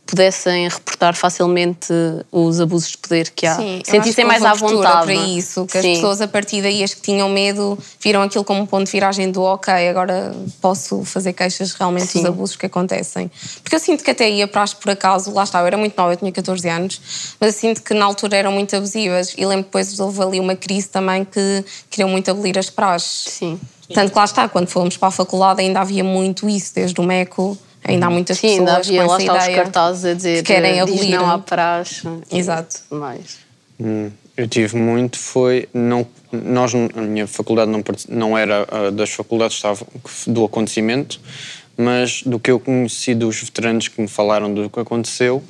pudessem reportar facilmente os abusos de poder que há. Sim, Sentissem mais à vontade. para isso, que Sim. as pessoas a partir daí, as que tinham medo, viram aquilo como um ponto de viragem do ok, agora posso fazer queixas realmente dos Sim. abusos que acontecem. Porque eu sinto que até ia para as por acaso, lá está, eu era muito nova, eu tinha 14 anos, mas eu sinto que na altura eram muito abusivas e lembro depois houve ali uma crise também que queriam muito abolir as praxes. Sim. Tanto que lá está, quando fomos para a faculdade ainda havia muito isso, desde o MECO, ainda há muitas Sim, pessoas ainda havia com lá essa os ideia cartazes a dizer que querem abolir. não à praxe. Exato. Mais. Hum, eu tive muito, foi. Não, nós, a minha faculdade não, não era ah, das faculdades que estavam- do acontecimento, mas do que eu conheci dos veteranos que me falaram do que aconteceu,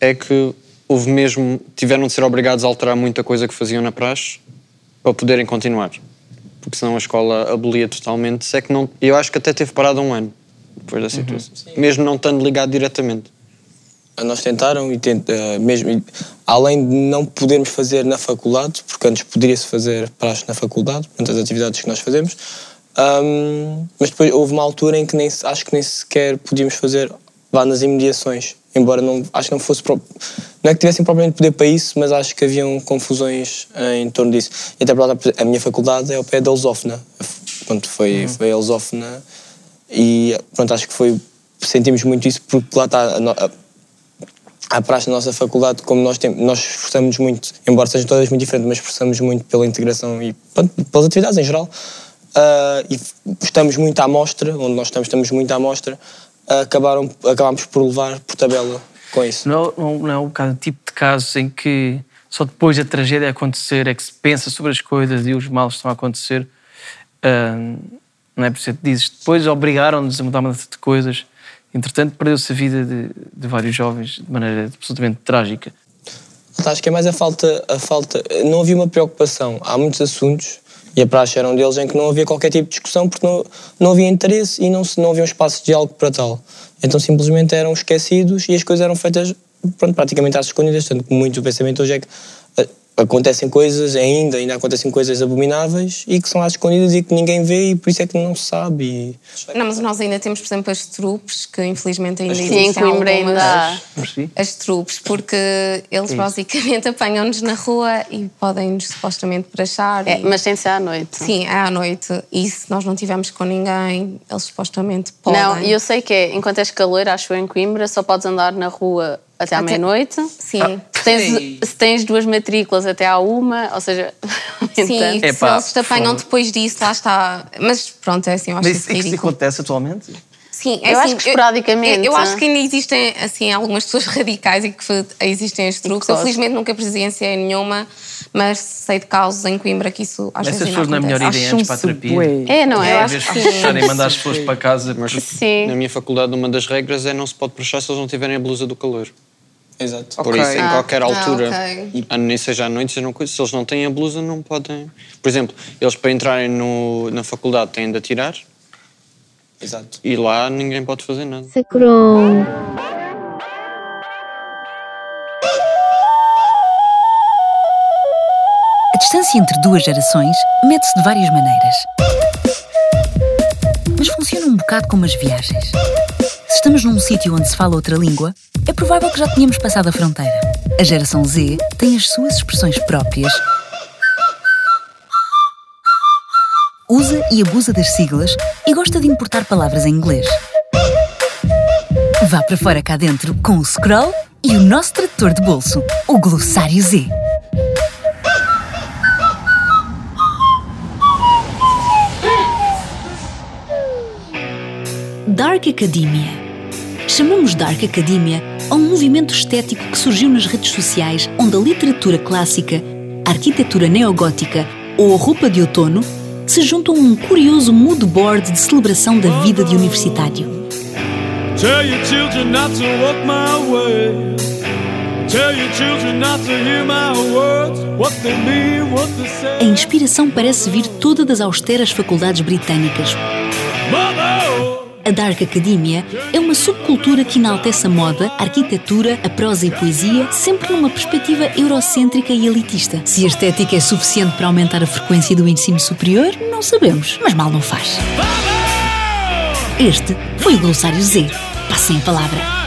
é que houve mesmo. tiveram de ser obrigados a alterar muita coisa que faziam na praxe para poderem continuar. Porque senão a escola abolia totalmente. Se é que não, eu acho que até teve parado um ano depois da situação. Mesmo não estando ligado diretamente. Nós tentaram e tent, eh, mesmo e- além de não podermos fazer na faculdade, porque antes poderia-se fazer praxe na faculdade, portanto as atividades que nós fazemos, ahm, mas depois houve uma altura em que nem, acho que nem sequer podíamos fazer lá nas imediações, embora não, acho que não fosse pro- não é que tivessem propriamente poder para isso, mas acho que haviam confusões eh, em torno disso. E até a minha faculdade é ao pé da Lusófona, pronto, foi, foi a Lusófona e pronto, acho que foi sentimos muito isso porque lá está a a- a praxe na nossa faculdade, como nós temos, nós esforçamos muito, embora sejam todas muito diferentes, mas esforçamos muito pela integração e pronto, pelas atividades em geral. Ah, e estamos muito à mostra, onde nós estamos, estamos muito à mostra, acabaram, acabámos por levar por tabela com isso. Não, não, não é um bocado tipo de casos em que só depois da tragédia acontecer é que se pensa sobre as coisas e os males estão a acontecer. Ah, não é por isso que dizes, depois obrigaram-nos a mudar uma data de coisas. Entretanto, perdeu-se a vida de, de vários jovens de maneira absolutamente trágica. Acho que é mais a falta, a falta. Não havia uma preocupação. Há muitos assuntos, e a praxe era um deles, em que não havia qualquer tipo de discussão porque não, não havia interesse e não, não havia um espaço de diálogo para tal. Então simplesmente eram esquecidos e as coisas eram feitas pronto, praticamente às escondidas. Tanto que muito o pensamento hoje é que acontecem coisas ainda, ainda acontecem coisas abomináveis e que são às escondidas e que ninguém vê e por isso é que não se sabe. E... Não, mas nós ainda temos, por exemplo, as trupes, que infelizmente ainda As existem. Sim, em Coimbra algumas. ainda As trupes, porque eles Isso. basicamente apanham-nos na rua e podem-nos supostamente prachar. É, e- mas tem de ser à noite. Sim, é à noite. E se nós não tivermos com ninguém, eles supostamente podem. Não, e eu sei que é, enquanto és calor, acho eu em Coimbra, só podes andar na rua até à meia-noite. Sim. Se tens, se tens duas matrículas até à uma, ou seja, Sim, então- se eles te apanham depois disso, lá está. Mas pronto, é assim, eu acho Mas isso isso, isso ridículo. acontece atualmente? Sim, é Eu assim, acho que esporadicamente. Eu, eu acho que ainda existem assim, algumas pessoas radicais e que existem as truques. Eu felizmente nunca presenciei nenhuma, mas sei de casos em Coimbra que isso às Essas pessoas não é melhor irem antes para a terapia? É, não é? Eu Em acho que sim. e mandar as pessoas para casa. Mas Sim. na minha faculdade, uma das regras é não se pode puxar se eles não tiverem a blusa do calor. Exato. Por Ok. isso, em Ah, qualquer ah, altura, ah, nem seja à noite, seja uma coisa, se eles não têm a blusa, não podem. Por exemplo, eles para entrarem no, na faculdade têm de atirar. Exato. E lá ninguém pode fazer nada. Sacrum. A distância entre duas gerações mede-se de várias maneiras. Mas funciona um bocado como as viagens. Estamos num sítio onde se fala outra língua, é provável que já tenhamos passado a fronteira. A geração Z tem as suas expressões próprias, usa e abusa das siglas e gosta de importar palavras em inglês. Vá para fora cá dentro com o Scroll e o nosso tradutor de bolso, o Glossário Z. Dark Academia. Chamamos Dark Academia a um movimento estético que surgiu nas redes sociais onde a literatura clássica, a arquitetura neogótica ou a roupa de outono se juntam a um curioso mood board de celebração da vida de universitário. Tell your children not to walk my way. Tell your children not to hear my words. What they mean, what they say. A inspiração parece vir toda das austeras faculdades britânicas. A Dark Academia é uma subcultura que enaltece a moda, a arquitetura, a prosa e poesia, sempre numa perspectiva eurocêntrica e elitista. Se a estética é suficiente para aumentar a frequência do ensino superior, não sabemos, mas mal não faz. Este foi o Glossário Z. Passem a palavra.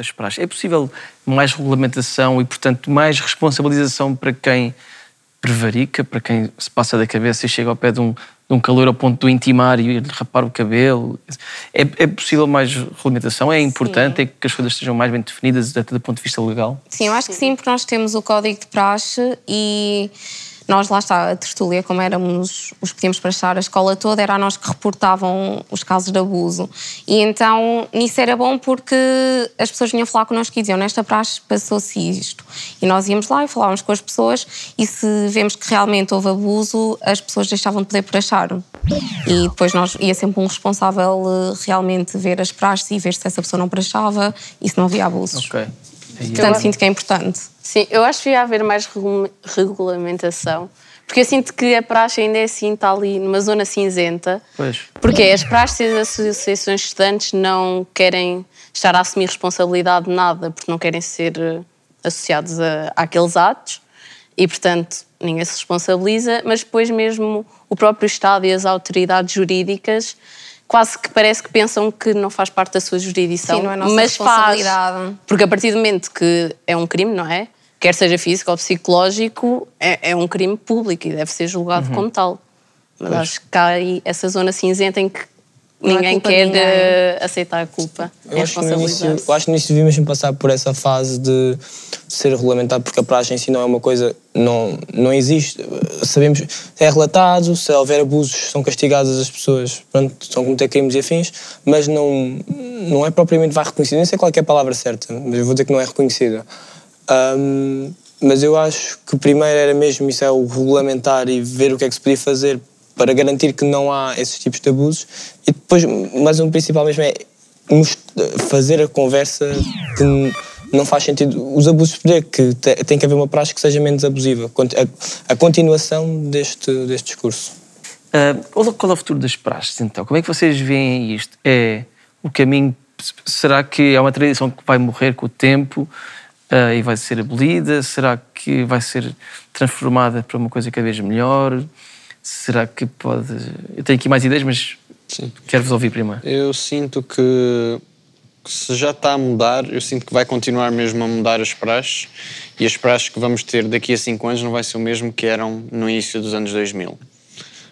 Das praxes. É possível mais regulamentação e, portanto, mais responsabilização para quem prevarica, para quem se passa da cabeça e chega ao pé de um, de um calor ao ponto de intimar e rapar o cabelo. É, é possível mais regulamentação? É importante é que as coisas sejam mais bem definidas até do ponto de vista legal? Sim, eu acho que sim, porque nós temos o código de praxe e nós, lá está, a tertúlia, como éramos os que tínhamos para estar a escola toda, era a nós que reportavam os casos de abuso. E então, nisso era bom porque as pessoas vinham falar connosco e diziam nesta praxe passou-se isto. E nós íamos lá e falávamos com as pessoas e se vemos que realmente houve abuso, as pessoas deixavam de poder praxar. E depois nós ia sempre um responsável eh, realmente ver as praxes e ver se essa pessoa não praxava e se não havia abusos. Ok. Portanto, sinto que é importante. Sim, eu acho que devia haver mais regu- regulamentação. Porque eu sinto que a praxe ainda é assim, está ali numa zona cinzenta. Pois. Porque as praxes e as associações de estudantes não querem estar a assumir responsabilidade de nada, porque não querem ser eh, associados a, àqueles atos. E, portanto, ninguém se responsabiliza. Mas depois mesmo o próprio Estado e as autoridades jurídicas quase que parece que pensam que não faz parte da sua jurisdição. Sim, não é nossa mas faz. responsabilidade. Porque a partir do momento que é um crime, não é? Quer seja físico ou psicológico, é, é um crime público e deve ser julgado Uhum. como tal. Mas Pois. acho que há aí essa zona cinzenta em que Não é ninguém quer ninguém. aceitar a culpa. Eu e acho, que no início, eu acho que no início devia mesmo passar por essa fase de ser regulamentado, porque a praxe em si não é uma coisa, não, não existe. Sabemos, é relatado, se houver abusos, são castigadas as pessoas, pronto, estão a cometer crimes e afins, mas não, não é propriamente vai reconhecido. Nem sei qual é, é a palavra certa, mas eu vou dizer que não é reconhecida. Ahm, mas eu acho que primeiro era mesmo isso, é o regulamentar e ver o que é que se podia fazer para garantir que não há esses tipos de abusos e depois, mas o principal mesmo é fazer a conversa que não faz sentido. Os abusos de poder, que te- tem que haver uma praxe que seja menos abusiva. A, continuação deste, deste discurso. Qual, qual é o futuro das praxes, então? Como é que vocês veem isto? É o caminho... Será que é uma tradição que vai morrer com o tempo ah, e vai ser abolida? Será que vai ser transformada para uma coisa cada vez melhor? Será que pode... Eu tenho aqui mais ideias, mas quero-vos ouvir primeiro. Eu sinto que, que se já está a mudar, eu sinto que vai continuar mesmo a mudar as praxes e as praxes que vamos ter daqui a 5 anos não vai ser o mesmo que eram no início dos anos 2000,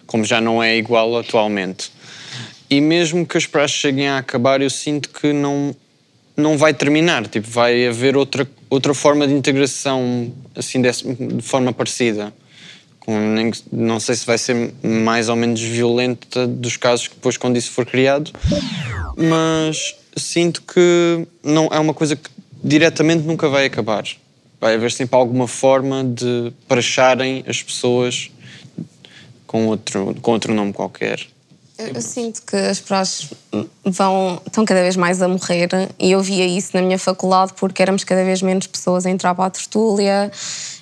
como já não é igual atualmente. E mesmo que as praxes cheguem a acabar, eu sinto que não, não vai terminar, tipo, vai haver outra, outra forma de integração assim de forma parecida. Com não sei se vai ser mais ou menos violenta dos casos que depois quando isso for criado, mas sinto que não é uma coisa que diretamente nunca vai acabar. Vai haver sempre alguma forma de praxarem as pessoas com outro, com outro nome qualquer. Eu, sinto que as praxes vão, estão cada vez mais a morrer e eu via isso na minha faculdade porque éramos cada vez menos pessoas a entrar para a tertúlia,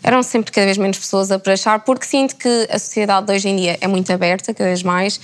eram sempre cada vez menos pessoas a praxar, porque sinto que a sociedade de hoje em dia é muito aberta, cada vez mais,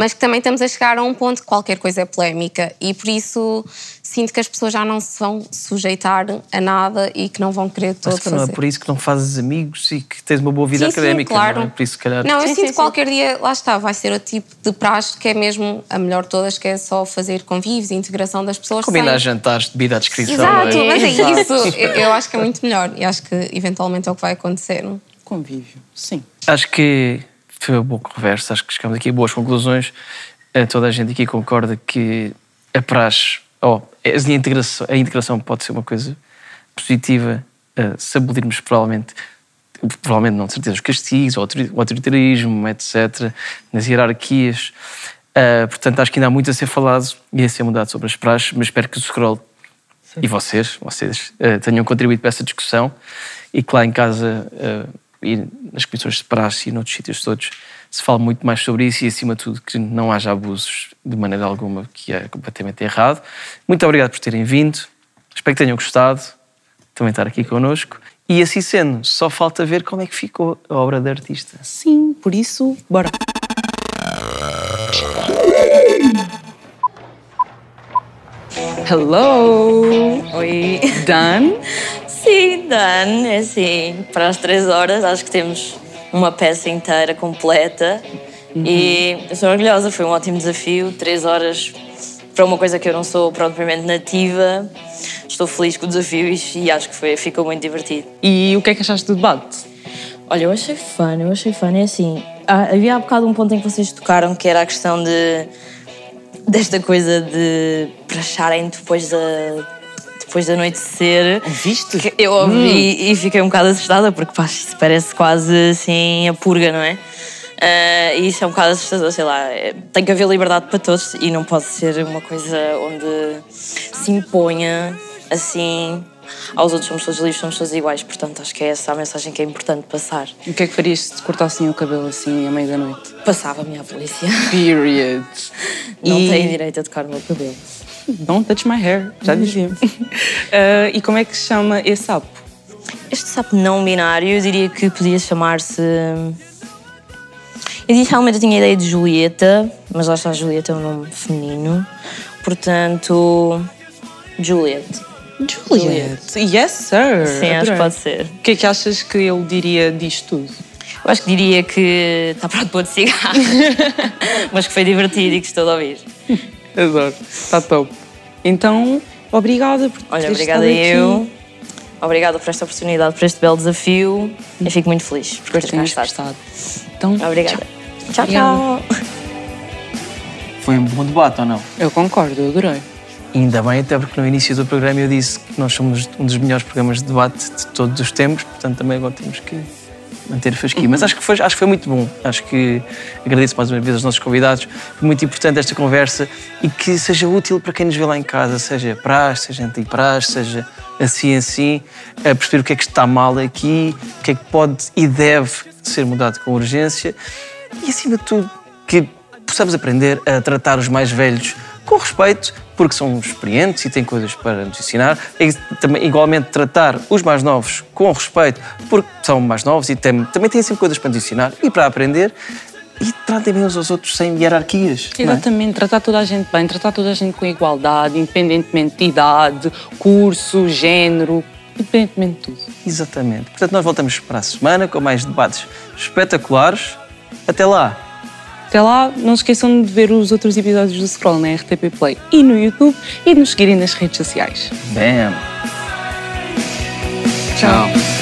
mas que também estamos a chegar a um ponto que qualquer coisa é polémica e por isso sinto que as pessoas já não se vão sujeitar a nada e que não vão querer todo Mas que não é fazer. por isso que não fazes amigos e que tens uma boa vida Sim, sim, académica, claro. não é? Por isso, calhar... Não, eu sinto que qualquer dia, lá está, vai ser o tipo de praxe que é mesmo a melhor de todas, que é só fazer convívios e integração das pessoas. Combinar sem... jantares de bebida à descrição. Exato, é? mas é isso. Eu, eu acho que é muito melhor e acho que eventualmente é o que vai acontecer. Convívio, sim. Acho que foi uma boa conversa, acho que chegamos aqui a boas conclusões. eh, toda a gente aqui concorda que a praxe, a integração, a integração pode ser uma coisa positiva eh, se abolirmos provavelmente, provavelmente não de certeza, os castigos, o autori- o autoritarismo, etc., nas hierarquias. Eh, portanto, acho que ainda há muito a ser falado e a ser mudado sobre as praxes, mas espero que o Scroll e vocês, vocês tenham contribuído para essa discussão e que lá em casa e nas comissões de praxe e noutros sítios todos se fale muito mais sobre isso e, acima de tudo, que não haja abusos de maneira alguma, que é completamente errado. Muito obrigado por terem vindo. Espero que tenham gostado também estar aqui connosco. E assim sendo, só falta ver como é que ficou a obra da artista. Sim, por isso, bora. Hello! Oi! Dan? Sim, Dan, é assim, para as três horas acho que temos uma peça inteira completa e eu sou orgulhosa, foi um ótimo desafio, três horas para uma coisa que eu não sou propriamente nativa. Estou feliz com o desafio e, acho que foi, ficou muito divertido. E o que é que achaste do debate? Olha, eu achei fun, eu achei fun. É assim, havia há bocado um ponto em que vocês tocaram que era a questão de desta coisa de pracharem depois da depois da anoitecer. Viste? Eu ouvi e fiquei um bocado assustada porque pá, isso parece quase assim a purga, não é? Ah, e isso é um bocado assustador, sei lá. é- Tem que haver liberdade para todos e não pode ser uma coisa onde se imponha assim aos outros. Somos todos livres, somos todos iguais. Portanto, acho que é essa a mensagem que é importante passar. O que é que farias se te cortassem o cabelo assim à meia da noite? Passava-me à polícia. Period. Não E- direito a tocar no meu cabelo. Don't touch my hair, já dizia. Ah, e como é que se chama esse sapo? Este sapo não binário, eu diria que podia chamar-se. Inicialmente eu tinha a ideia de Julieta, mas lá está, Julieta é um nome feminino. Portanto, Juliet. Juliet. Yes, sir. Sim, acho que pode ser. O que é que achas que ele diria disto tudo? Eu acho que diria que está pronto para outro cigarro, mas que foi divertido e que estou a ouvir. Adoro. Está top. Então, obrigada por Olha, teres obrigada estado aqui. eu. Obrigada por esta oportunidade, por este belo desafio. Eu fico muito feliz por ter cá estado. Então, obrigada. Tchau, Obrigada. tchau. Foi um bom debate ou não? Eu concordo, eu adorei. Ainda bem, até porque no início do programa eu disse que nós somos um dos melhores programas de debate de todos os tempos, portanto também agora temos que manter fasquinho. Mas acho que, foi, acho que foi muito bom. Acho que agradeço mais uma vez aos nossos convidados. Foi muito importante esta conversa e que seja útil para quem nos vê lá em casa, seja praxe, seja anti-praxe, seja assim assim, a perceber o que é que está mal aqui, o que é que pode e deve ser mudado com urgência e acima de tudo que possamos aprender a tratar os mais velhos com respeito, porque são experientes e têm coisas para nos ensinar. E também, igualmente, tratar os mais novos com respeito, porque são mais novos e têm- também têm sempre coisas para nos ensinar e para aprender. E tratem bem uns aos outros sem hierarquias. é? Exatamente, tratar toda a gente bem, tratar toda a gente com igualdade, independentemente de idade, curso, género, independentemente de tudo. Exatamente. Portanto, nós voltamos para a semana com mais debates espetaculares. Até lá! Até lá, não se esqueçam de ver os outros episódios do Scroll na RTP Play e no YouTube e de nos seguirem nas redes sociais. Bam! Tchau.